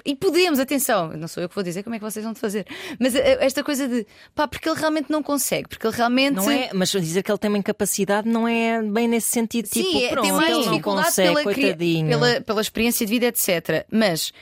E podemos, atenção, não sou eu que vou dizer como é que vocês vão fazer, mas ah, esta coisa de pá, porque ele realmente não consegue, porque ele realmente. Não é, mas dizer que ele tem uma incapacidade não é bem nesse sentido. Sim, tipo, é- pronto, tem mais ele não consegue, pela, pela, pela experiência de vida, etc. Mas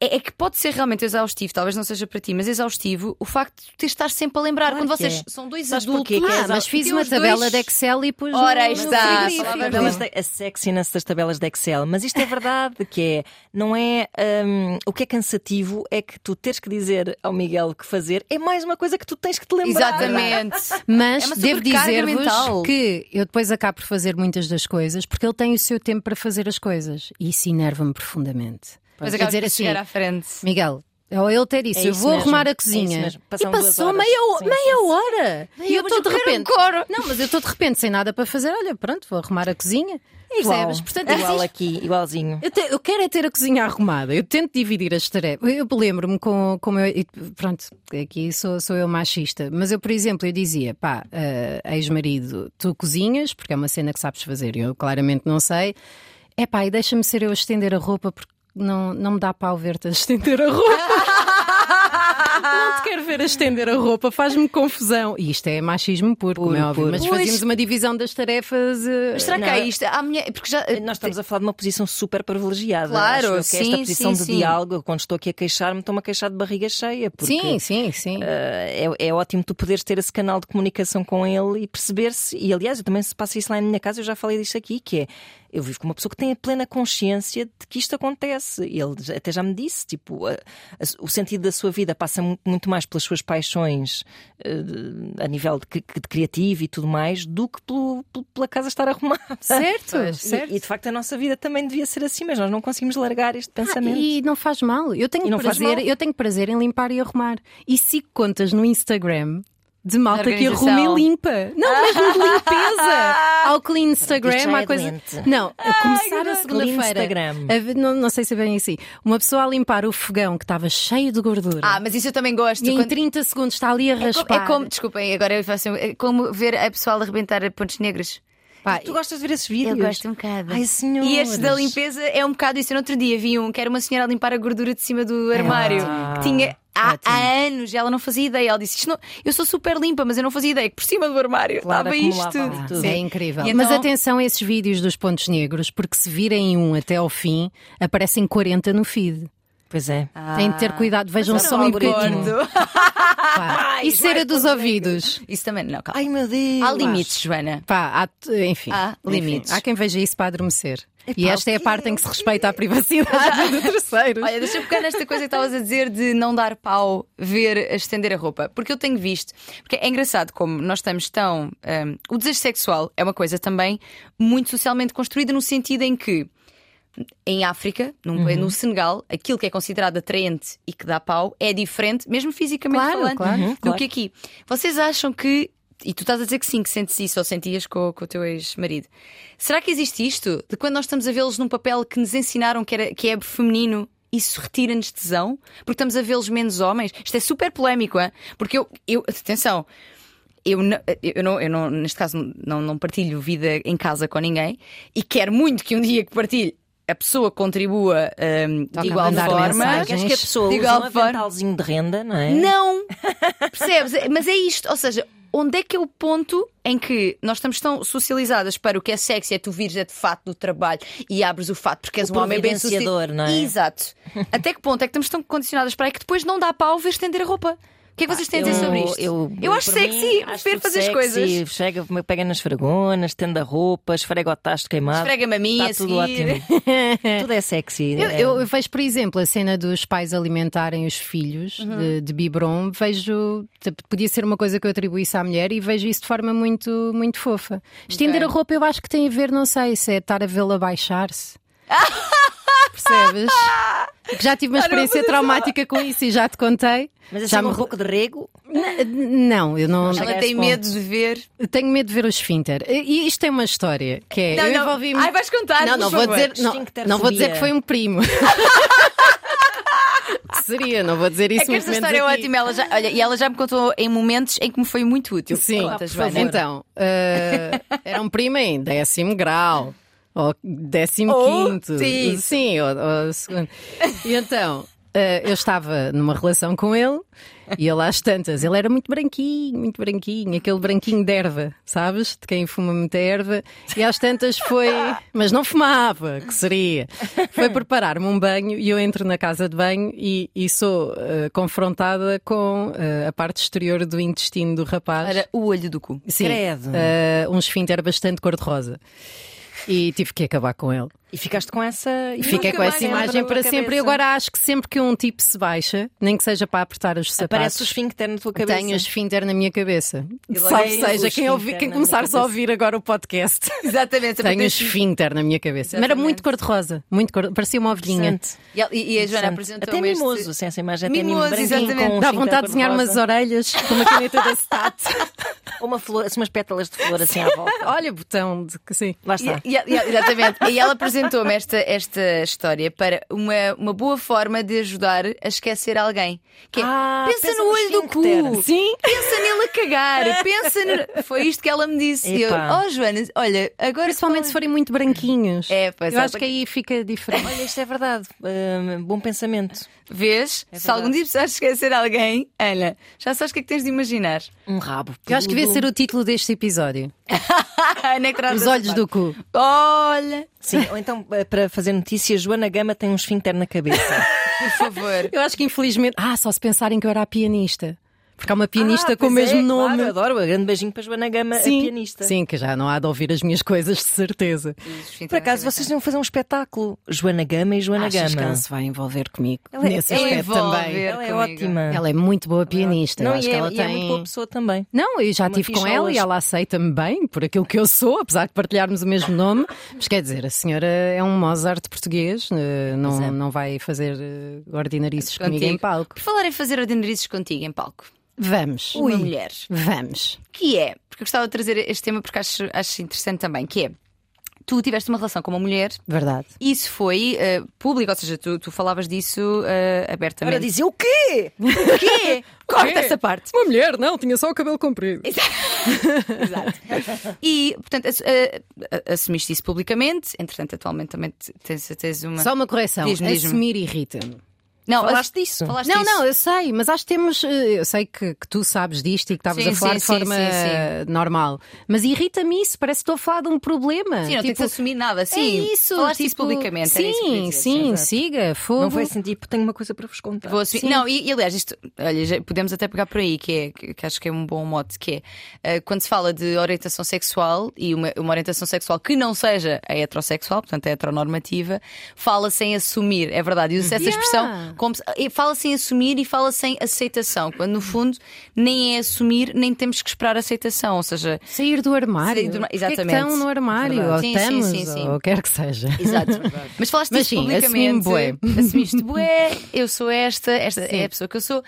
é, é que pode ser realmente exaustivo, talvez não seja para ti, mas exaustivo o facto de ter de estar sempre a lembrar. Claro Quando vocês é. são dois Sabes adultos. é Ah, exau- mas fiz uma tabela dois- de Excel e pus Ora, aí no, está. frigorífico. Falava As tabelas de- a sexiness das tabelas de Excel, mas isto é verdade, que é, não é hum, o que é cansativo é que tu teres que dizer ao Miguel o que fazer, é mais uma coisa que tu tens que te lembrar. Exatamente. Mas É devo dizer-vos que eu depois acabo por fazer muitas das coisas porque ele tem o seu tempo para fazer as coisas e isso enerva-me profundamente. Mas Quer acabas dizer assim, à frente. Miguel. Ou ele ter isso, É eu vou mesmo, arrumar é a isso cozinha. mesmo. E passou horas. meia, Sim, meia sim, hora. E eu estou eu de um repente. coro. Não, mas eu estou de repente sem nada para fazer. Olha, pronto, vou arrumar a cozinha. Igual, Percebes? Portanto, igual aqui, igualzinho. Eu, te- eu quero é ter a cozinha arrumada. Eu tento dividir as tarefas. Eu lembro-me com, como eu. e, Pronto, aqui sou, sou eu machista. Mas eu, por exemplo, eu dizia: pá, eh, ex-marido, tu cozinhas, porque é uma cena que sabes fazer. Eu claramente não sei. É pá, e deixa-me ser eu a estender a roupa, porque não, não me dá pau ver-te a estender a roupa. não te quero ver a estender a roupa, faz-me confusão. E isto é machismo puro, como é óbvio. Mas Pois. fazíamos uma divisão das tarefas. eh, Mas será que Não. há isto? Há mulher... Porque já. Nós estamos a falar de uma posição super privilegiada. Claro, Acho eu que esta sim, posição sim, de sim. diálogo, quando estou aqui a queixar-me, estou-me a queixar de barriga cheia. Porque, Sim, sim, sim. eh, é, é ótimo tu poderes ter esse canal de comunicação com ele e perceber-se. E aliás, eu também se passa isso lá na minha casa, eu já falei disto aqui, que é eu vivo com uma pessoa que tem a plena consciência de que isto acontece. Ele até já me disse, tipo, a- a- o sentido da sua vida passa mu- muito mais pelas suas paixões de- a nível de, de criativo e tudo mais, do que pelo- pela casa estar arrumada. Certo, Pois, certo. E, e, de facto a nossa vida também devia ser assim, mas nós não conseguimos largar este Ah, pensamento. e não faz mal. Eu tenho prazer, mal. eu tenho prazer em limpar e arrumar. E sigo contas no Instagram de malta que arruma e limpa. Não, mesmo de limpeza. Ao clean Instagram, já há é coisa. Não, a começar a Clean segunda-feira. Não, não sei se é bem assim. Uma pessoa a limpar o fogão que estava cheio de gordura. Ah, mas isso eu também gosto. e em Quando- 30 segundos está ali a É como, raspar. é como- desculpem, agora eu faço. É como ver a pessoal arrebentar pontos negros. Pá, Tu gostas de ver esses vídeos? Eu gosto um bocado. Ai, senhor. E este da limpeza é um bocado isso. Eu no outro dia vi um que era uma senhora a limpar a gordura de cima do armário. Ah, que tinha há, anos e ela não fazia ideia. Ela disse: não, Eu sou super limpa, mas eu não fazia ideia que por cima do armário Claro, estava isto. tudo. É incrível. E Mas então- atenção a esses vídeos dos pontos negros, porque se virem um até ao fim, aparecem 40 no feed. Pois é. Têm de ter cuidado, vejam só um bocadinho. Pá, E cera dos ouvidos. Isso também, não, calma. Ai, meu Deus. Há limites, Joana. Pá, há, enfim, Há limites. limites. Há quem veja isso para adormecer. e Epá, esta é a parte em que se respeita a privacidade do terceiro. Olha, deixa eu pegar nesta coisa que estavas a dizer de não dar pau ver a estender a roupa. Porque eu tenho visto. Porque é engraçado como nós estamos tão. hum, o desejo sexual é uma coisa também muito socialmente construída no sentido em que. Em África, num- Uhum. no Senegal, aquilo que é considerado atraente e que dá pau é diferente, mesmo fisicamente Claro, falando, claro. do claro. que aqui. Vocês acham que. E tu estás a dizer que sim, que sentes isso ou sentias com, com o teu ex-marido. Será que existe isto? De quando nós estamos a vê-los num papel que nos ensinaram que, era, que é feminino, isso retira-nos tesão? Porque estamos a vê-los menos homens? Isto é super polémico, hein? porque eu, eu. Atenção. Eu não, eu, não, eu não, neste caso, não, não partilho vida em casa com ninguém e quero muito que um dia que partilhe a pessoa contribua Toca de igual forma. mensagens. Queres que a pessoa De igual um forma. aventalzinho de renda, não é? Não! Percebes? Mas é isto. Ou seja, onde é que é o ponto em que nós estamos tão socializadas para o que é sexy é tu vires é de fato do trabalho e abres o fato porque és O um homem bem sucedido. não é? Exato. Até que ponto é que estamos tão condicionadas para aí que depois não dá pau ver estender a roupa? O que é que vocês têm a dizer sobre isto? Eu, acho por sexy mim, acho ver fazer as sexy, coisas. Chega, pega nas esfregonas, tende a roupa, esfrega o tacho queimado. Esfrega-me a mim Está tudo ótimo. tudo é sexy. Eu, é- eu vejo, por exemplo, a cena dos pais alimentarem os filhos Uhum. de, de biberon. Vejo, t- podia ser uma coisa que eu atribuísse à mulher e vejo isso de forma muito, muito fofa. Estender Ok. a roupa, eu acho que tem a ver, não sei, se é estar a vê-la baixar-se. Percebes? Porque Já tive uma experiência traumática com isso e já te contei. Mas assim, já um me... pouco de rego. Não, eu não. Ela tem medo de ver. Tenho medo de ver o esfínter. E isto tem uma história que é. eu envolvi-me. Ai, vais contar. Não, não vou dizer, não, não vou dizer que foi um primo. Seria, não vou dizer isso É que esta história é aqui. ótima. Ela já, olha, e ela já me contou em momentos em que me foi muito útil. Sim, favor. Então, eh, era um primo em décimo grau. Ou décimo Oh, quinto. sim. Sim, ou, ou segundo. E então, eh, eu estava numa relação com ele e ele às tantas, ele era muito branquinho, muito branquinho, aquele branquinho de erva, sabes? De quem fuma muita erva. E às tantas foi, mas não fumava, que seria. Foi preparar-me um banho e eu entro na casa de banho e, e sou eh, confrontada com eh, a parte exterior do intestino do rapaz. Era o olho do cu. Sim, Credo. eh, um esfíncter bastante cor-de-rosa. E tive que acabar com ele. E ficaste com essa. E fiquei com essa imagem para sempre. E agora acho que sempre que um tipo se baixa, nem que seja para apertar os Aparece o sapatos, esfíncter na tua cabeça. tenho o esfíncter na minha cabeça. Salve seja o quem, ouvi, quem começar só a ouvir agora o podcast. Exatamente. Tenho o esfíncter na minha cabeça. Mas era muito cor-de-rosa. Muito cor... Parecia uma ovelhinha. E, ela- e- a Joana apresentou Até mimoso, se essa imagem até Mimoso, exatamente. um Dá vontade de desenhar umas orelhas com uma caneta da Stat. Uma flor, assim, umas pétalas de flor assim à volta. Olha, botão de que sim. Lá está. Exatamente. E ela apresentou-me esta, esta história para uma, uma boa forma de ajudar a esquecer alguém. Que é, Ah, pensa, pensa no olho do cu. Sim. Pensa nele a cagar. Pensa no... Foi isto que ela me disse. E eu, oh, Joana, olha, agora. Principalmente se forem muito branquinhos. É, pois Eu é, acho que aí fica diferente. Olha, isto é verdade. Hum, bom pensamento. Vês? se verdade. algum dia precisares esquecer alguém, Ana, já sabes o que é que tens de imaginar. Um rabo. Eu acho que devia ser o título deste episódio. Ana é que traz Os olhos do cu. Olha, Sim, ou então eh, para fazer notícias, Joana Gama tem um esfíncter na cabeça. por favor. Eu acho que infelizmente. Ah, só se pensarem que eu era a pianista. Porque há uma pianista Ah, com o mesmo é, nome. Claro, adoro. Um grande beijinho para Joana Gama, sim, a pianista. sim, que já não há de ouvir as minhas coisas de certeza. Por acaso vocês iam fazer um espetáculo, Joana Gama e Joana Achas que Gama. ela se vai envolver comigo Ela é- nesse ela aspecto também? Ela é comigo. ótima. Ela é muito boa pianista. eu Não, acho e, que é, ela e é tem. muito boa pessoa também. Não, eu já estive com ela e ela aceita-me bem por aquilo que eu sou, apesar de partilharmos o mesmo nome. Mas quer dizer, a senhora é um Mozart português, eh, não, é. não vai fazer eh, ordinarices comigo em palco. Por falar em fazer ordinarices contigo em palco. Vamos. uma mulher. Vamos. Que é, porque eu gostava de trazer este tema porque acho, acho interessante também, que é. Tu tiveste uma relação com uma mulher Verdade. e isso foi eh, público, ou seja, tu, tu falavas disso eh, abertamente. Para dizer o quê? o quê? Corta essa parte. Uma mulher, não, tinha só o cabelo comprido. Exato. E, portanto, ass- eh, assumiste isso publicamente. Entretanto, atualmente também te- tens, tens uma. Só uma correção. Assumir irrita-me. Não, Falaste ass- disso? Falaste Não, disso. não, eu sei, mas acho que temos. eh, Eu sei que, que tu sabes disto e que estavas a falar sim, de forma sim, sim. normal. Mas irrita-me isso, parece que estou a falar de um problema. Sim, não tens Tipo, de assumir nada. Sim, é isso. Falaste isso tipo, publicamente. Sim, isso dizer. sim, exato. siga, fogo. Não foi assim, tipo, tenho uma coisa para vos contar. Vou assumir- Não, e, e, aliás, isto, olha, já podemos até pegar por aí, que, é, que, que acho que é um bom mote, que é eh, quando se fala de orientação sexual e uma, uma orientação sexual que não seja a heterossexual, portanto a heteronormativa, fala sem assumir, é verdade. E usa essa Yeah. expressão como se- e fala sem assumir e fala sem aceitação, quando no fundo nem é assumir, nem temos que esperar aceitação, ou seja, Sair do armário. Sair do é exatamente. estão no armário, Verdade. ou Sim, sim, estamos, sim, sim. ou quer que seja. Exato. Mas falaste Mas sim, publicamente. bué. Assumiste bué, eu sou esta, esta Sim. é a pessoa que eu sou.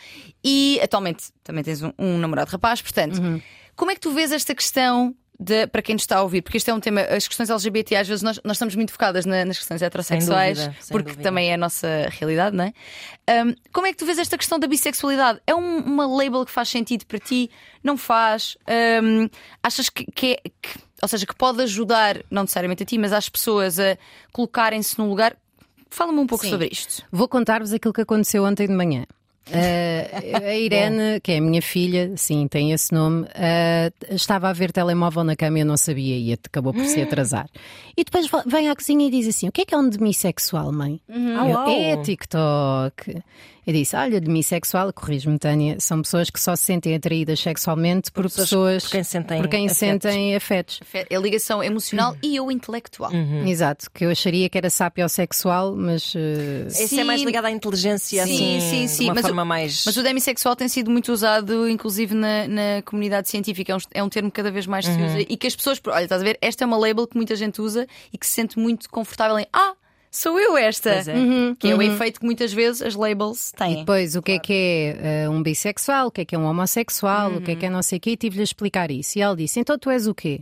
E atualmente também tens um, um namorado rapaz, portanto, Uhum. como é que tu vês esta questão? De, para quem nos está a ouvir, porque este é um tema, as questões LGBT, às vezes nós, nós estamos muito focadas na- nas questões heterossexuais, dúvida, sem porque dúvida. também é a nossa realidade, não é? Um, como é que tu vês esta questão da bissexualidade? É um- uma label que faz sentido para ti? Não faz? Um, achas que, que é. que- ou seja, que pode ajudar, não necessariamente a ti, mas às pessoas a colocarem-se num lugar? Fala-me um pouco Sim. sobre isto. Vou contar-vos aquilo que aconteceu ontem de manhã. Uh, a Irene, que é a minha filha, sim, tem esse nome, uh, estava a ver telemóvel na cama e eu não sabia e acabou por se atrasar. E depois vem à cozinha e diz assim: O que é que é um demissexual, mãe? Au, Eu, é TikTok. Eu disse: Olha, demissexual, corrijo-me, Tânia, são pessoas que só se sentem atraídas sexualmente por, pessoas pessoas, por quem sentem por quem afetos. sentem afetos. É a ligação emocional Hum. e ou intelectual. Exato, que eu acharia que era sapiosexual, mas. uh, Esse é mais Sim. ligado à inteligência, Sim, assim, sim, sim, de uma mas o- forma mais. Mas o demissexual tem sido muito usado, inclusive na, na comunidade científica. É um, é um termo que cada vez mais se Uhum. usa e que as pessoas. Olha, estás a ver? Esta é uma label que muita gente usa e que se sente muito confortável em. Ah, sou eu esta! É. Que é o efeito que muitas vezes as labels têm. Depois, o que é que é uh, um bissexual, o que é que é um homossexual, o que é que é não sei o quê, e tive-lhe a explicar isso. E ela disse: Então tu és o quê?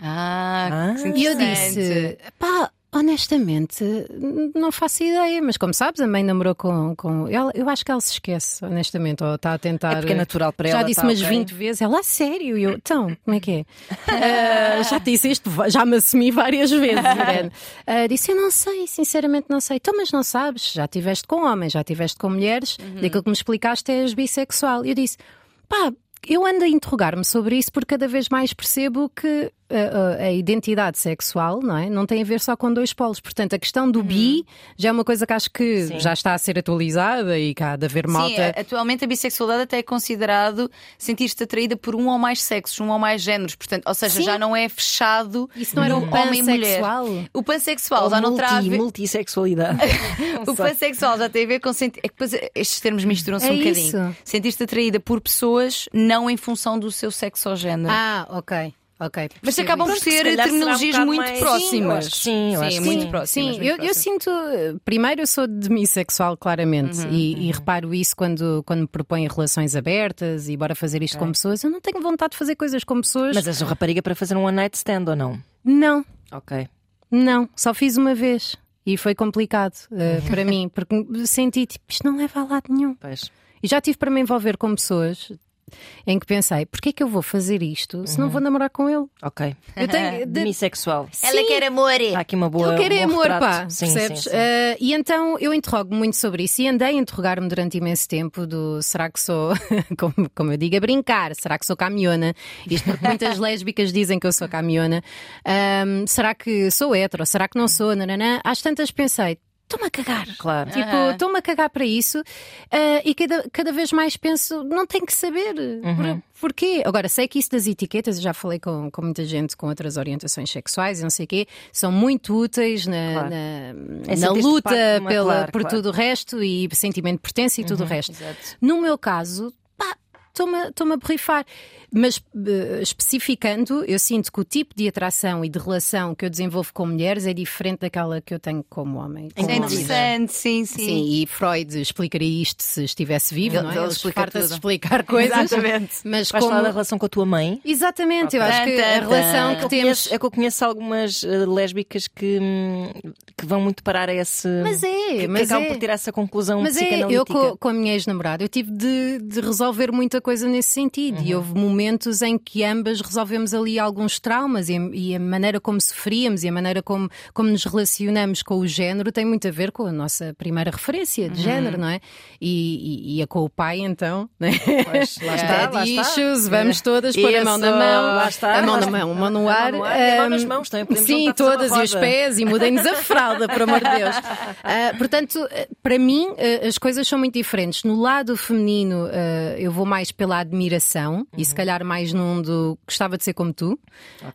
Ah, Ah. que E eu disse: Pá, honestamente, não faço ideia, mas como sabes, a mãe namorou com. com... Ela, eu acho que ela se esquece, honestamente, ou está a tentar. É porque é natural para já ela, disse tá umas ok. 20 vezes, ela, a sério? Eu, então, como é que é? Ah, já te disse isto, já me assumi várias vezes, Irene. Ah, disse: Eu não sei, sinceramente não sei. Então, mas não sabes, já tiveste com homens, já tiveste com mulheres, Uhum. daquilo que me explicaste és bissexual. E eu disse: pá. Eu ando a interrogar-me sobre isso porque cada vez mais percebo que a, a- identidade sexual não, é? não tem a ver só com dois polos. Portanto, a questão do bi já é uma coisa que acho que Sim. já está a ser atualizada e há de haver Sim, malta. a- atualmente a bissexualidade até é considerado sentir-te atraída por um ou mais sexos, um ou mais géneros. Portanto, ou seja, Sim. já não é fechado Isso não era um homem e mulher. pansexual? O pansexual Ou já não multi, terá a ver... multissexualidade. O pansexual já tem a ver com sentir. É que depois estes termos misturam-se É um bocadinho. isso. Sentir-te atraída por pessoas não em função do seu sexo ou género. Ah, ok. Ok. Mas percebo acabam por se ser um terminologias bocado muito mais- próximas. Sim, eu acho que sim, eu acho que muito sim. próximas. Sim, muito eu, eu sinto. Primeiro, eu sou demissexual, claramente, Uhum, e, e reparo isso quando, quando me propõem relações abertas e bora fazer isto com pessoas. Eu não tenho vontade de fazer coisas com pessoas. Mas és uma rapariga para fazer um one night stand ou não? Não, Ok. não, só fiz uma vez. E foi complicado eh, para mim, porque senti tipo, isto não leva a lado nenhum. Pois. E já tive para me envolver com pessoas em que pensei, porquê é que eu vou fazer isto se não vou namorar com ele? Ok. Eu tenho. de- Demissexual. Ela quer amor. Há aqui uma boa. Eu quero um amor, retrato. pá, Sim, percebes? sim, sim. Eh, e então eu interrogo muito sobre isso e andei a interrogar-me durante imenso tempo do será que sou, como, como eu digo, a brincar, será que sou caminhona? Isto porque muitas lésbicas dizem que eu sou caminhona. Ahm, será que sou hetero? Será que não sou? Nananã. Às tantas pensei, estou-me a cagar. Claro. Tipo, estou-me a cagar para isso ah, e cada, cada vez mais penso, não tenho que saber. Por, porquê? Agora, sei que isso das etiquetas, eu já falei com, com muita gente com outras orientações sexuais e não sei o quê, são muito úteis na, Claro. na, É na luta pela, claro, por claro. tudo o resto e sentimento de pertença e tudo o resto. Exato. No meu caso, estou-me a borrifar. Mas eh, especificando, eu sinto que o tipo de atração e de relação que eu desenvolvo com mulheres é diferente daquela que eu tenho como homem. Em Com É interessante, sim, sim. Sim, e Freud explicaria isto se estivesse vivo, Ele- não é? ele Ele explica explicar coisas. Exatamente. Mas Vais como... falar da relação com a tua mãe? Exatamente, eu acho que a relação que temos. é que eu conheço algumas eh, lésbicas que, hum, que vão muito parar a esse. Mas é, que, que mas acabam é. por ter essa conclusão Mas é, eu com, com a minha ex-namorada, eu tive de, de resolver muita coisa nesse sentido. E houve momentos em que ambas resolvemos ali alguns traumas e, a- e a maneira como sofríamos e a maneira como, como nos relacionamos com o género tem muito a ver com a nossa primeira referência de género, não é? E, e, e a com o pai, então, né? Pois, lá está, lá está. issues, vamos todas pôr a mão na mão, lá está, a mão na está. mão, a mão no A mão ar. a mão nas mãos, podemos Sim, todas e os pés e mudem-nos a fralda, por amor de Deus. Ah, portanto, eh, para mim, eh, as coisas são muito diferentes. No lado feminino, eh, eu vou mais pela admiração e se calhar mais num do gostava de ser como tu.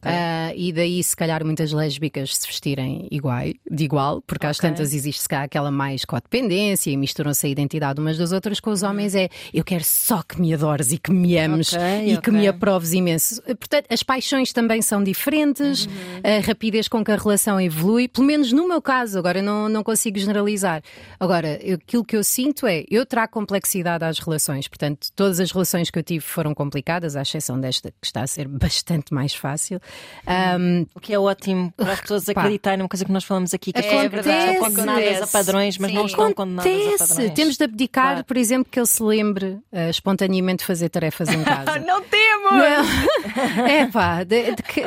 Ah, e daí, se calhar, muitas lésbicas se vestirem igual, de igual, porque às Ok. tantas existe calhar aquela mais codependência e misturam-se a identidade umas das outras. Com os homens é eu quero só que me adores e que me ames Ok, e que me aproves imenso. Portanto, as paixões também são diferentes, a rapidez com que a relação evolui, pelo menos no meu caso, agora não, não consigo generalizar. Agora, aquilo que eu sinto é eu trago complexidade às relações, portanto, todas as relações que eu tive foram complicadas, à exceção desta que está a ser bastante mais fácil. Ahm, O que é ótimo para as pessoas acreditarem numa coisa que nós falamos aqui, que as Acontece. pessoas estão condenadas a padrões, mas não Sim. estão condenadas a Acontece. padrões. Temos de abdicar, Claro. por exemplo, que ele se lembre eh, espontaneamente de fazer tarefas em casa. Não temos! Não. É pá, de- de que-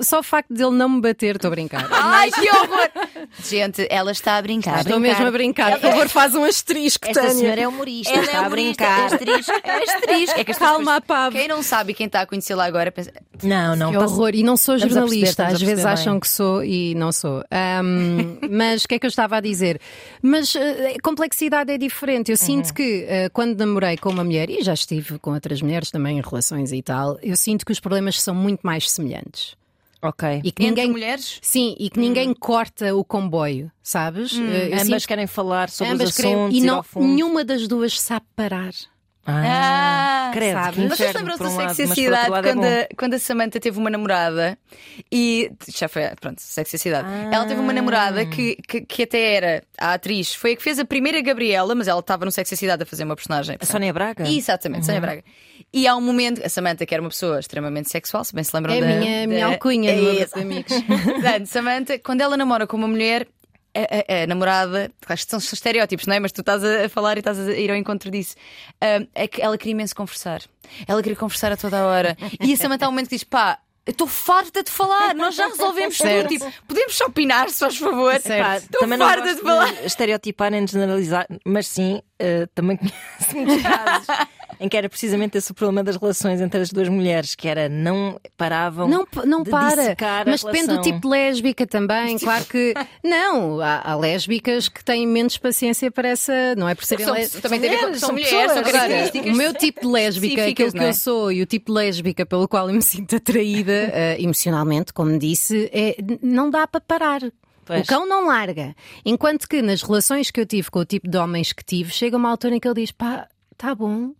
só o facto de ele não me bater, estou a brincar. Ai, que horror! Gente, ela está a brincar. Estou mesmo a brincar. Por favor, faz um asterisco, Esta Tânia. senhora é humorista, Ela está é a humorista, brincar. Asterisco, asterisco. É que as Calma, pessoas-. Quem não sabe e quem está a conhecê-la agora pensa. Não, não. Que passa- horror, e não sou Estamos perceber, jornalista, a às vezes perceber acham bem. que sou e não sou. Ahm, mas o que é que eu estava a dizer? Mas eh, a complexidade é diferente. Eu Uhum. sinto que eh, quando namorei com uma mulher, e já estive com outras mulheres também em relações e tal, eu sinto que os problemas são muito mais semelhantes. Ok. E que Entre ninguém. mulheres? Sim, e que ninguém corta o comboio, sabes? Eh, eu Ambas sinto querem falar sobre ambas os querem- assuntos e ir não, ao fundo. nenhuma das duas sabe parar. Ah, Ah, credo, sabe? que Vocês inferno, lembram-se da um lado, Sexy mas por outro Cidade lado é quando, a, quando a Samantha teve uma namorada e já foi, pronto, Sexy Cidade. Ela teve uma namorada que, que, que até era a atriz, foi a que fez a primeira Gabriela, mas ela estava no Sexy Cidade a fazer uma personagem. A Sónia Braga? Exatamente, Sónia Braga. E há um momento, a Samantha, que era uma pessoa extremamente sexual, se bem se lembram É da. minha, minha da- alcunha no É amigos. Portanto, Samantha, quando ela namora com uma mulher, a, a- a namorada, acho que são estereótipos, não é? Mas tu estás a, falar e estás a ir ao encontro disso. É que ela queria imenso conversar. Ela queria conversar a toda a hora. E a Samantha há um momento que diz: pá. Estou farta de falar, nós já resolvemos tudo. Certo. Tipo, podemos só opinar, se faz favor. Estou farta de falar. de estereotipar nem generalizar, mas sim, eh, também conheço muitos casos em que era precisamente esse o problema das relações entre as duas mulheres, que era não paravam Não, não de para. Mas depende do tipo de lésbica também. Claro que. Não, há, há lésbicas que têm menos paciência para essa. Não é por serem São- lés- também tem a ver com- mulheres, são mulheres, são características o meu tipo de lésbica, aquilo que é? eu sou e o tipo de lésbica pelo qual eu me sinto atraída eh, emocionalmente, como disse, é, não dá para parar. Pois. O cão não larga. Enquanto que nas relações que eu tive com o tipo de homens que tive, chega uma altura em que ele diz: pá, tá bom,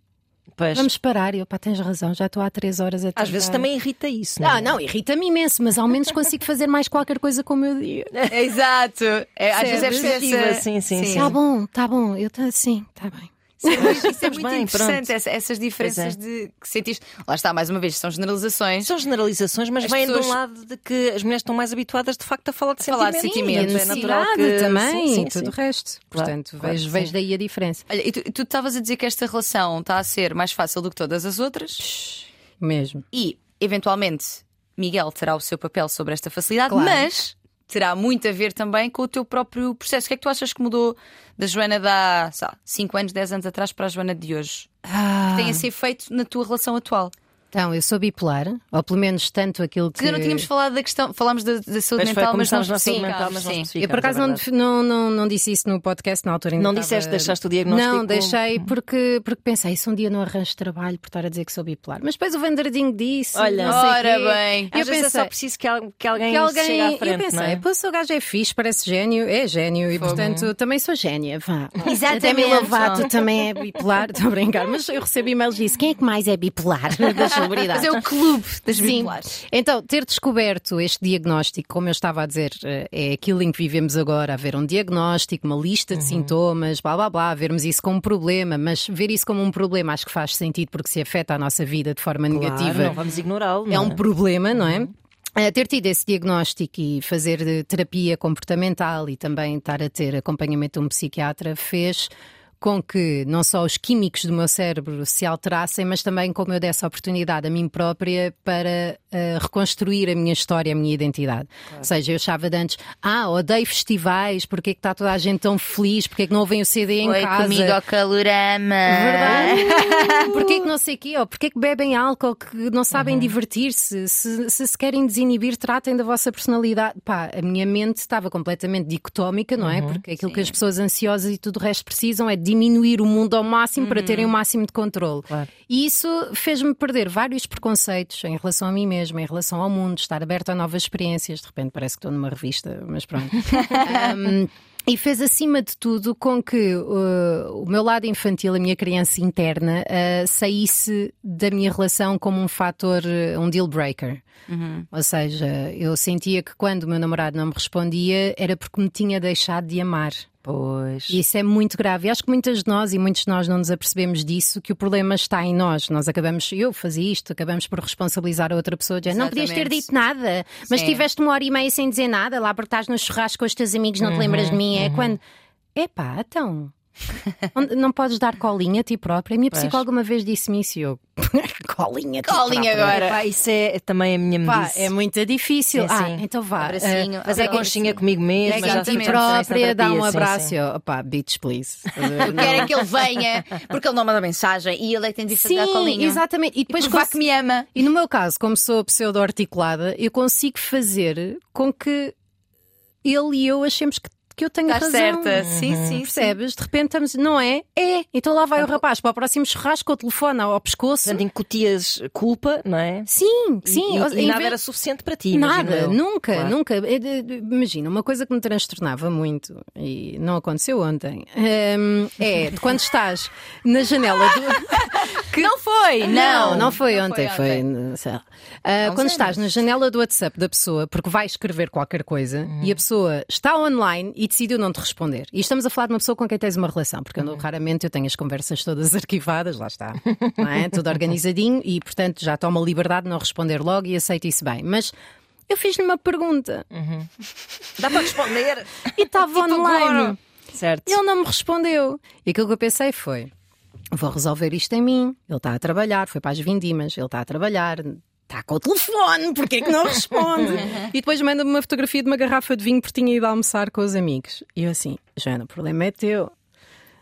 Pois, vamos parar. E eu, pá, tens razão, já estou há três horas a às vezes tentar." também irrita isso, não Ah, é? não, irrita-me imenso, mas ao menos consigo fazer mais qualquer coisa com o meu dia. Exato. É, às vezes é essa- Sim, sim, sim. Tá bom, tá bom, eu tá, sim, tá bem. Isso é muito, isso é muito bem, interessante, essa- essas diferenças Pois de que sentiste. Lá está, mais uma vez, são generalizações. São generalizações, mas As vêm de pessoas- um lado de que as mulheres estão mais habituadas de facto a falar de falar de sentimentos. sentimentos. e a É natural que também, sim, sim, tudo o sim. resto. Claro, Portanto, claro, vejo, sim. vejo daí a diferença. Olha, e tu estavas a dizer que esta relação está a ser mais fácil do que todas as outras Mesmo. e, eventualmente, Miguel terá o seu papel sobre esta facilidade, Claro. mas terá muito a ver também com o teu próprio processo. O que é que tu achas que mudou da Joana de há 5 anos, 10 anos atrás para a Joana de hoje? Ah, Que tem a ser feito na tua relação atual? Então, eu sou bipolar, ou pelo menos tanto aquilo que. Que não tínhamos falado da questão, falámos da, da saúde Pois foi, mental, mas não na saúde mental, mas sim. Eu por acaso é não, não, não, não disse isso no podcast na altura. ainda Não estava- disseste, deixaste o diagnóstico? Não, deixei porque, porque pensei, se um dia não arranjo trabalho por estar a dizer que sou bipolar. Mas depois o Vanderdinho disse. Olha. não sei Ora quê. bem. Eu Às vezes é pensei, só preciso que, que alguém, que alguém. chegue à frente, eu pensei, não é? pô, se o gajo é fixe, parece gênio, é gênio, e portanto também sou gênia. Vá. Exatamente. Até Mila Lovato também é bipolar, estou a brincar, mas eu recebo e-mails disso. Quem é que mais é bipolar celebridades? Mas é o clube das Sim. bipolares. Então, ter descoberto este diagnóstico, como eu estava a dizer, eh, é aquilo em que vivemos agora, haver um diagnóstico, uma lista de sintomas, blá blá blá, vermos isso como um problema, mas ver isso como um problema acho que faz sentido porque se afeta a nossa vida de forma Claro, negativa. não vamos ignorá-lo. É não um problema, não é? Eh, Ter tido esse diagnóstico e fazer eh, terapia comportamental e também estar a ter acompanhamento de um psiquiatra fez com que não só os químicos do meu cérebro se alterassem, mas também como eu desse oportunidade a mim própria para reconstruir a minha história, a minha identidade. Ou seja, eu achava de antes, ah, odeio festivais, porque é que está toda a gente tão feliz, porque é que não ouvem o CD em Foi casa? comigo ao calorama. Verdade. Porquê que não sei o quê? Ou porquê que bebem álcool, que não sabem divertir-se? Se, se se querem desinibir, tratem da vossa personalidade. Pá, a minha mente estava completamente dicotómica, não é? Porque aquilo que as pessoas ansiosas e tudo o resto precisam é diminuir o mundo ao máximo para terem o máximo de controle. Claro. E isso fez-me perder vários preconceitos em relação a mim mesma, em relação ao mundo, estar aberta a novas experiências. De repente parece que estou numa revista, mas pronto. Um, e fez acima de tudo com que uh, o meu lado infantil, a minha criança interna, uh, saísse da minha relação como um fator, uh, um deal breaker. Ou seja, eu sentia que quando o meu namorado não me respondia era porque me tinha deixado de amar. Pois. E isso é muito grave. E acho que muitas de nós e muitos de nós não nos apercebemos disso, que o problema está em nós. Nós acabamos, eu fazia isto, acabamos por responsabilizar a outra pessoa, não podias ter dito nada, mas Sim. tiveste uma hora e meia sem dizer nada, lá porque estás no churrasco com os teus amigos, não te lembras de mim. É quando. Epá, então. Não podes dar colinha a ti própria. A minha Pois. psicóloga uma vez disse-me isso e eu. colinha a ti Colinha agora. Epá, isso é também a minha Pá, medice. é muito difícil. Sim, ah, sim. então vá. Ah, Mas é conchinha sim. comigo mesma, É a ti própria, dá um sim, abraço. sim. e eu, Opá, bitch, please. Eu quero é que ele venha, porque ele não manda mensagem e ele é que tem de fazer a Sim, colinha. exatamente. E E depois provar cons- que me ama. E no meu caso, como sou pseudo-articulada, eu consigo fazer com que ele e eu achemos que, que eu tenho Estás razão. certa. Sim, sim, sim. Percebes? De repente estamos, não é? É. Então lá vai o rapaz para o próximo churrasco o telefone ao pescoço. Portanto, incutias culpa, não é? Sim, E- sim. E, e em nada vez- era suficiente para ti. Nada, eu. nunca, Claro. nunca. É Imagina, uma coisa que me transtornava muito, e não aconteceu ontem, hum, é de quando estás na janela do. Que não foi, Não, não. não foi Não ontem, foi foi. sei lá. Não quando estás na janela do WhatsApp da pessoa, porque vai escrever qualquer coisa Uhum. e a pessoa está online e decidiu não te responder. E estamos a falar de uma pessoa com quem tens uma relação, porque eu Uhum. não- raramente eu tenho as conversas todas arquivadas, lá está, não é? Tudo organizadinho e, portanto, já tomo a liberdade de não responder logo e aceito isso bem. Mas eu fiz-lhe uma pergunta Dá para responder. e estava online. certo. Ele não me respondeu. E aquilo que eu pensei foi: vou resolver isto em mim. Ele está a trabalhar, foi para as vindimas, ele está a trabalhar. Está com o telefone, porque é que não responde? e depois manda-me uma fotografia de uma garrafa de vinho porque tinha ido almoçar com os amigos. E eu assim, Joana, o problema é teu.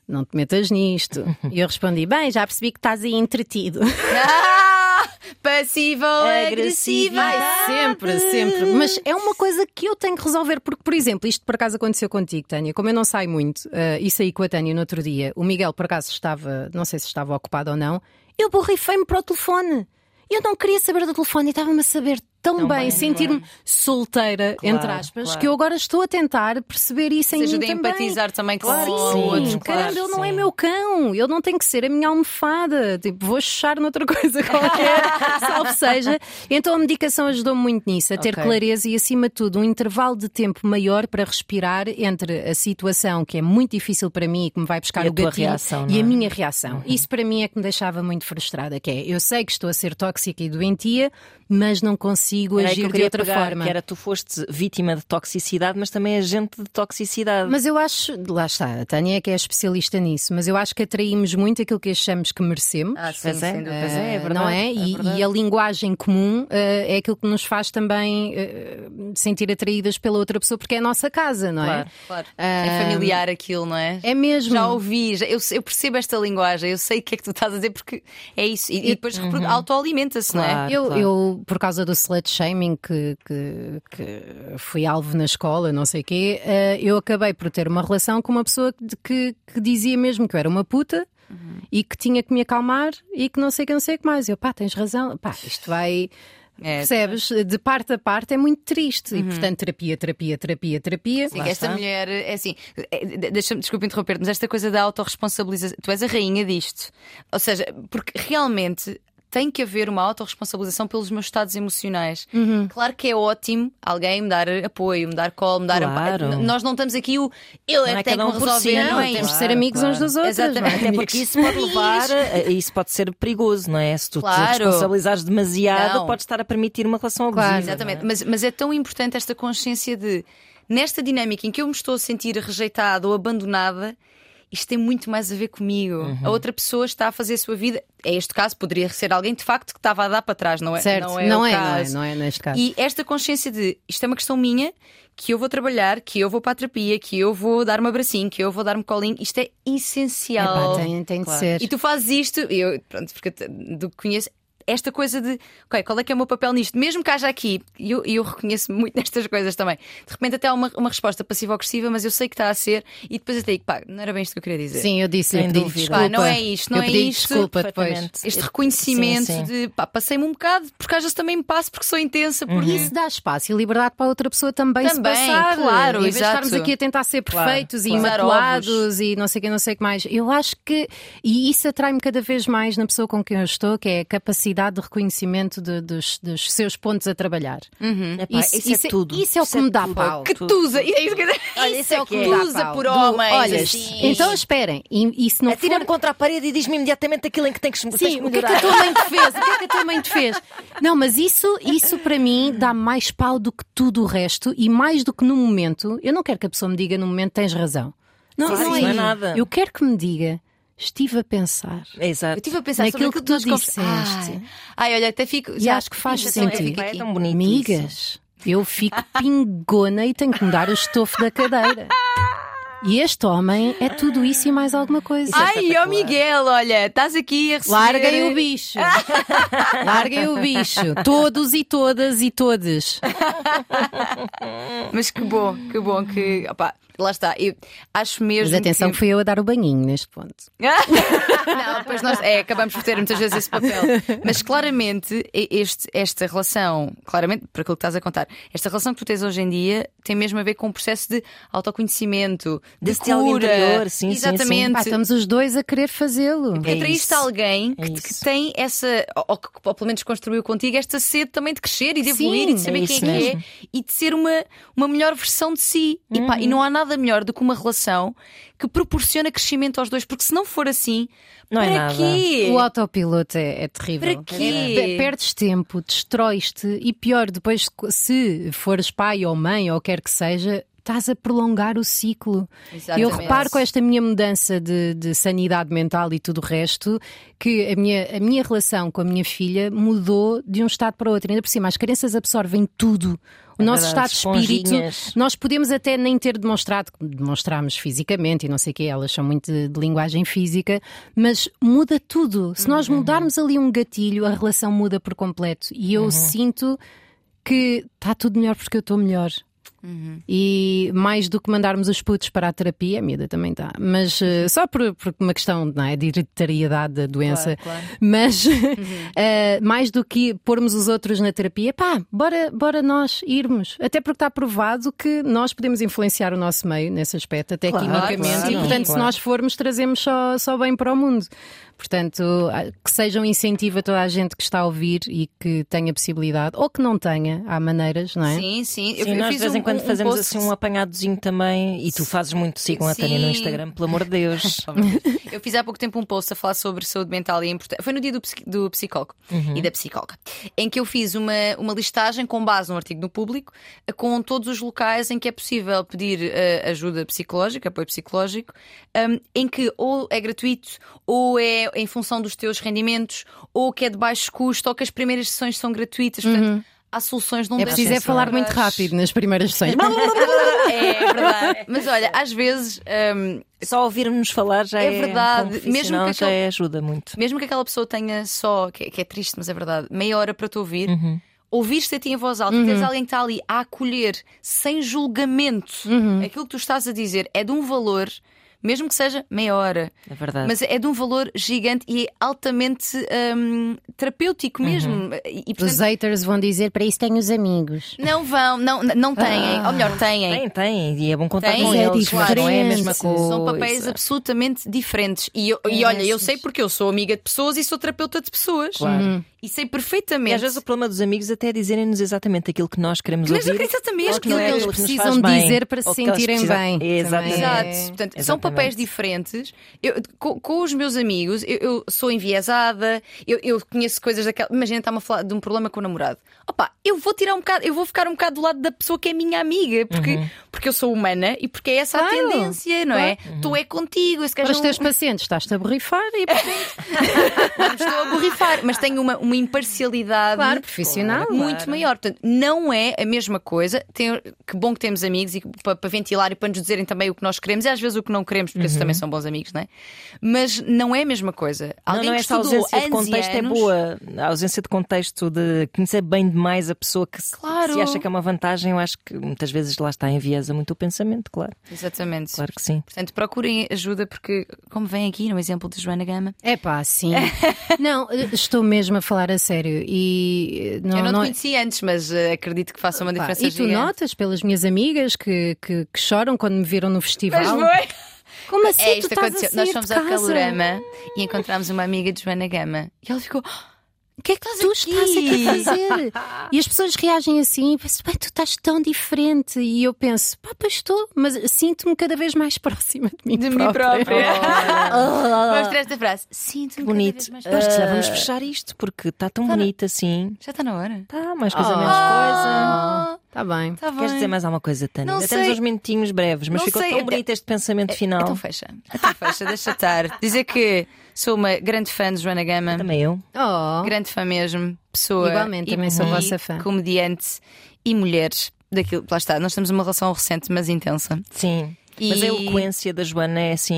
Não te metas nisto. E eu respondi: bem, já percebi que estás aí entretido. Ah, passivo agressiva. Ai, sempre, sempre. Mas é uma coisa que eu tenho que resolver, porque, por exemplo, isto por acaso aconteceu contigo, Tânia. Como eu não saio muito eh, e saí com a Tânia no outro dia, o Miguel por acaso estava, não sei se estava ocupado ou não, eu borrifei-me para o telefone. Eu não queria saber do telefone e estava-me a saber tão, Tão bem, bem, sentir-me solteira, Claro, entre aspas, claro. que eu agora estou a tentar perceber isso em Seja mim de também. empatizar também com Claro, sim. outros. Sim, claro. caramba, ele não é meu cão, ele não tem que ser a minha almofada. Tipo, vou chuchar noutra coisa qualquer, salve seja. Então a medicação ajudou-me muito nisso, a ter Ok. clareza e, acima de tudo, um intervalo de tempo maior para respirar entre a situação que é muito difícil para mim e que me vai buscar E o gatilho reação, e não a é? minha reação. Isso para mim é que me deixava muito frustrada, que é eu sei que estou a ser tóxica e doentia, mas não consigo consigo Era que agir eu de outra pegar, forma. Que era tu foste vítima de toxicidade, mas também agente de toxicidade. Mas eu acho, lá está, a Tânia é que é especialista nisso, mas eu acho que atraímos muito aquilo que achamos que merecemos. Ah, sim, Pois é, pois é, é Eh, verdade. não é? E, verdade. e a linguagem comum eh, é aquilo que nos faz também eh, sentir atraídas pela outra pessoa, porque é a nossa casa, não Claro. é? Claro. Ah, É familiar aquilo, não é? É mesmo. Já ouvi, já- eu, eu percebo esta linguagem, eu sei o que é que tu estás a dizer porque é isso. E, e depois reprodu- autoalimenta-se, não é? Claro. Eu, claro. eu, por causa do slut shaming que, que, que fui alvo na escola, não sei o quê, eh, eu acabei por ter uma relação com uma pessoa que, que, dizia mesmo que eu era uma puta e que tinha que me acalmar e que não sei o que, não sei o que mais. Eu, pá, tens razão, pá, isto vai. É. Percebes? De parte a parte é muito triste. E portanto, terapia, terapia, terapia, terapia. Sim, esta mulher é assim, é, de- deixa-me, desculpa interromper, mas esta coisa da autorresponsabilização, tu és a rainha disto. Ou seja, porque realmente tem que haver uma autorresponsabilização pelos meus estados emocionais. Uhum. Claro que é ótimo alguém me dar apoio, me dar colo, me dar Claro. amparo. Nós não estamos aqui o eu Não é é que tenho que resolver, si, não, é Temos de ser amigos claro. uns dos outros. Exatamente. é? Até porque isso pode levar, isso pode ser perigoso, não é? Se tu Claro. te responsabilizares demasiado, Não. podes estar a permitir uma relação Claro. abusiva. Exatamente, é? mas, mas é tão importante esta consciência de, nesta dinâmica em que eu me estou a sentir rejeitada ou abandonada, isto tem muito mais a ver comigo. Uhum. A outra pessoa está a fazer a sua vida. É este caso, poderia ser alguém de facto que estava a dar para trás, não é? Certo, não é, não o é, não é, caso. não é neste caso. E esta consciência de isto é uma questão minha, que eu vou trabalhar, que eu vou para a terapia, que eu vou dar-me abracinho, que eu vou dar-me colinho, isto é essencial. Epá, tem, tem de Claro. ser. E tu fazes isto, eu, pronto, porque do que conheço, esta coisa de, ok, qual é que é o meu papel nisto? Mesmo que haja aqui, e eu, e eu reconheço muito nestas coisas também. De repente até há uma, uma resposta passiva-agressiva, mas eu sei que está a ser, e depois até digo, pá, não era bem isto que eu queria dizer. Sim, eu disse-lhe, Sem pedi dúvida. desculpa. Pá, não é isto, não eu é pedi isto. desculpa depois. Este reconhecimento Sim, sim. de, pá, passei-me um bocado, porque às vezes também me passo porque sou intensa, porque E isso dá espaço e liberdade para a outra pessoa também, se Também, passar. claro, em vez de exato. estarmos aqui a tentar ser Claro, perfeitos e claro. imaculados e não sei o que, não sei o que mais. Eu acho que, e isso atrai-me cada vez mais na pessoa com quem eu estou, que é a capacidade de reconhecimento de- dos, dos seus pontos a trabalhar. Epá, Isso- isso, isso é é- tudo. isso é o que me dá pau. que tusa. É isso é é o que que é. tusa Dá pau. por Do- homens. Olha, assim. então esperem, e, e se não for. Atira-me contra a parede e diz-me imediatamente aquilo em que tens que, tens Sim, o que é que a tua mãe te fez? O que é que a tua mãe te fez? Não, mas isso, isso para mim dá mais pau do que tudo o resto e mais do que no momento. Eu não quero que a pessoa me diga no momento tens razão. Não, Claro, não isso não é nada. Eu quero que me diga. Estive a pensar. Exato. Eu estive a pensar Naquilo sobre que tu disseste. Ai, ai, olha, até fico. E já- acho que faz já estou- sentido. É tão bonito Amigas, eu fico pingona e tenho que mudar o estofo da cadeira. E este homem é tudo isso e mais alguma coisa. Isso é Ai, ó. Miguel, olha, estás aqui a receber. Larguem o bicho. Larguem o bicho. Todos e todas e todes. Mas que bom, que bom que. Opá, lá está. Eu acho mesmo. Mas atenção que fui eu a dar o banhinho neste ponto. não, depois nós é, acabamos por ter muitas vezes esse papel. Mas claramente, este, esta relação, claramente, para aquilo que estás a contar, esta relação que tu tens hoje em dia tem mesmo a ver com um processo de autoconhecimento, de diálogo cura. interior, sim, sim, sim. Exatamente. Pá, estamos os dois a querer fazê-lo. É atraíste isso. alguém que, É que tem essa, ou, que ou pelo menos construiu contigo esta sede também de crescer e de Sim, evoluir e de saber é quem é que é e de ser uma, uma melhor versão de si. E, pá, e não há nada melhor do que uma relação que proporciona crescimento aos dois, porque se não for assim, Não é para nada. quê? O autopiloto é, é terrível. Para quê? Pe- Perdes tempo, destróis-te e pior, depois, se fores pai ou mãe ou quer que seja, estás a prolongar o ciclo. Exatamente. Eu reparo com esta minha mudança de, de sanidade mental e tudo o resto que a minha, a minha relação com a minha filha mudou de um estado para outro. Ainda por cima, as crianças absorvem tudo. O É nosso verdade, estado de espírito, nós podemos até nem ter demonstrado, demonstramos fisicamente e não sei o quê, elas são muito de, de linguagem física, mas muda tudo. Se nós Uhum. mudarmos ali um gatilho, a relação muda por completo. E eu sinto que está tudo melhor porque eu estou melhor. E mais do que mandarmos os putos para a terapia, a miúda também está, mas eh, só por, por uma questão não é, de hereditariedade da doença, Claro, claro. mas eh, mais do que pormos os outros na terapia, pá, bora, bora nós irmos. Até porque está provado que nós podemos influenciar o nosso meio nesse aspecto, até Claro, quimicamente, claro, e portanto, se nós formos, trazemos só, só bem para o mundo. Portanto, ah, que seja um incentivo a toda a gente que está a ouvir e que tenha possibilidade, ou que não tenha, há maneiras, não é? Sim, sim. Sim, eu nós de vez em um- quando um fazemos post- assim um apanhadozinho também. E tu fazes muito, sigam a Tânia no Sim. Instagram, pelo amor de Deus. Eu fiz há pouco tempo um post a falar sobre saúde mental e a importância. Foi no dia do, do psicólogo Uhum. e da psicóloga, em que eu fiz uma, uma listagem com base num artigo no público eh, com todos os locais em que é possível pedir eh, ajuda psicológica, apoio psicológico, um, em que ou é gratuito, ou é em função dos teus rendimentos, ou que é de baixo custo, ou que as primeiras sessões são gratuitas. Portanto, há soluções não É preciso é falar muito rápido nas primeiras sessões. É verdade. Mas olha, às vezes. um, Só ouvirmos falar já É é, verdade. Mesmo que já aquele- ajuda muito. mesmo que aquela pessoa tenha só, que, que é triste, mas é verdade, meia hora para te ouvir, Uhum. ouvir-se a ti em voz alta, teres alguém que está ali a acolher sem julgamento aquilo que tu estás a dizer é de um valor, mesmo que seja meia hora. É verdade. Mas é de um valor gigante e é altamente hum, terapêutico mesmo. E, e, Os portanto, haters vão dizer para isso tenho os amigos. não vão, não, não têm, ou melhor, têm. Tem, tem, e é bom contar Tem, com é eles, mas não é a mesma coisa. São papéis absolutamente diferentes. E, eu- e olha, eu sei porque eu sou amiga de pessoas e sou terapeuta de pessoas. Claro. E sei E perfeitamente. às vezes o problema dos amigos até é dizerem-nos exatamente aquilo que nós queremos Mas ouvir. exatamente ou que não é aquilo que aquilo eles precisam bem, dizer para se que sentirem precisam- bem. Exatamente. Exato. Portanto, são Exatamente. papéis diferentes. Eu, com, com os meus amigos, eu, eu sou enviesada, eu, eu conheço coisas daquela. Imagina, está-me a falar de um problema com o namorado. Opa, eu vou tirar um bocado, eu vou ficar um bocado do lado da pessoa que é minha amiga, porque, porque eu sou humana e porque é essa a Claro. tendência, não é? Tu é contigo, esse gajo Para os é um- teus pacientes, estás-te a borrifar e não estou a borrifar, mas tenho uma, uma imparcialidade Claro, profissional. muito Claro. maior. Portanto, não é a mesma coisa. Tem- que bom que temos amigos e que- para, para ventilar e para nos dizerem também o que nós queremos e às vezes o que não queremos, porque esses também são bons amigos, não é? Mas não é a mesma coisa. Não, Alguém não, que esta estudou ausência de anos contexto é anos- boa. A ausência de contexto de conhecer bem demais a pessoa que se, Claro. se acha que é uma vantagem, eu acho que muitas vezes lá está enviesa muito o pensamento, claro. Exatamente. Claro que sim. Portanto, procurem ajuda, porque, como vem aqui no exemplo de Joana Gama, É pá, sim. Não, estou mesmo a falar a sério. E eh, não, eu não, não te é- conheci antes, mas eh, acredito que faça uma Pá, diferença E tu gigante. notas pelas minhas amigas que, que, que choram quando me viram no festival. Mas foi. Como assim? É, tu isto estás aconteceu. Nós fomos ao? Calorama e encontramos uma amiga de Joana Gama. E ela ficou. O que é que tu estás aqui a fazer? E as pessoas reagem assim e pensam, bem, tu estás tão diferente. E eu penso, pá, pois estou, mas sinto-me cada vez mais próxima de mim De mim própria. Vamos ter esta frase. Sinto-me cada vez Bonito. mais próxima. já vamos fechar isto, porque está tão Tá na- bonito assim. Já está na hora. Tá, mais coisa, Oh. menos coisa. Ah, Está bem. tá Queres bem. dizer mais alguma coisa, Tânia? Não Ainda temos sei. uns minutinhos breves, mas Não ficou sei. tão bonito este pensamento final. Então fecha. Então fecha, deixa estar. Dizer que sou uma grande fã de Joana Gama. Também eu. Oh, Grande fã mesmo. Pessoa. Igualmente, e- também sou e vossa fã. Comediante e mulheres. Daquilo, lá está, nós temos uma relação recente, mas intensa. Sim. E- Mas a eloquência da Joana é assim.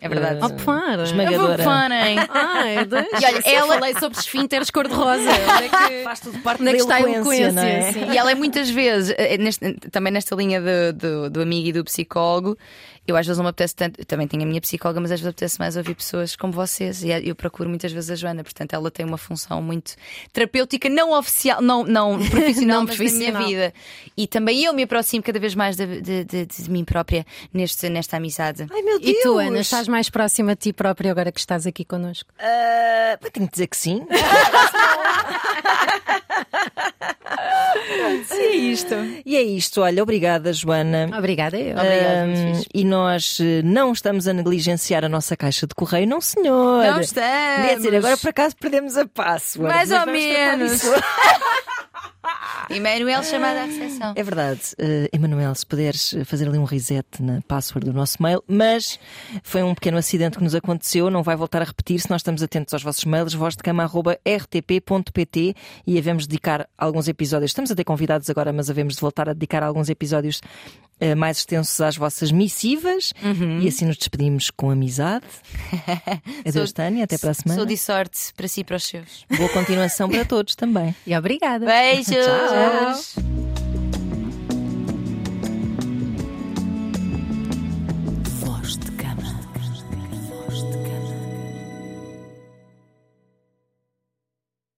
É verdade. eh, Oh, para. Esmagadora. Funny. Ai. E olha, Eu ela- falei sobre esfínteres cor-de-rosa. É que, Faz tudo parte é da eloquência, eloquência? não é? sim. E ela é muitas vezes, eh, neste- também nesta linha do, do, do amigo e do psicólogo, eu às vezes não me apetece tanto, eu também tenho a minha psicóloga, mas às vezes apetece mais ouvir pessoas como vocês. E eu procuro muitas vezes a Joana, portanto ela tem uma função muito terapêutica, não oficial, não, não profissional, Não mas profissional. da minha vida. E também eu me aproximo cada vez mais de, de, de- de mim própria neste, nesta amizade. Ai meu Deus! E tu, Ana, estás mais próxima de ti própria agora que estás aqui connosco? Pá, tenho que dizer que sim. E é isto. e é isto, olha, obrigada, Joana. Obrigada, eu. Obrigada, fixe. e nós eh, não estamos a negligenciar a nossa caixa de correio, não senhor. Não estamos. Quer dizer, agora por acaso perdemos a password. Mais ou menos. Emanuel chamada à recepção. É verdade, uh, Emanuel, se puderes fazer ali um reset na password do nosso mail, mas foi um pequeno acidente que nos aconteceu, não vai voltar a repetir se nós estamos atentos aos vossos mails, vozdecama.rtp.pt e havemos de dedicar alguns episódios. Estamos a ter convidados agora, mas havemos de voltar a dedicar alguns episódios mais extensos às vossas missivas e assim nos despedimos com amizade. Adeus, Tânia, até para a semana. Sou de sorte para si e para os seus. Boa continuação para todos também. E obrigada. Beijos! Tchau.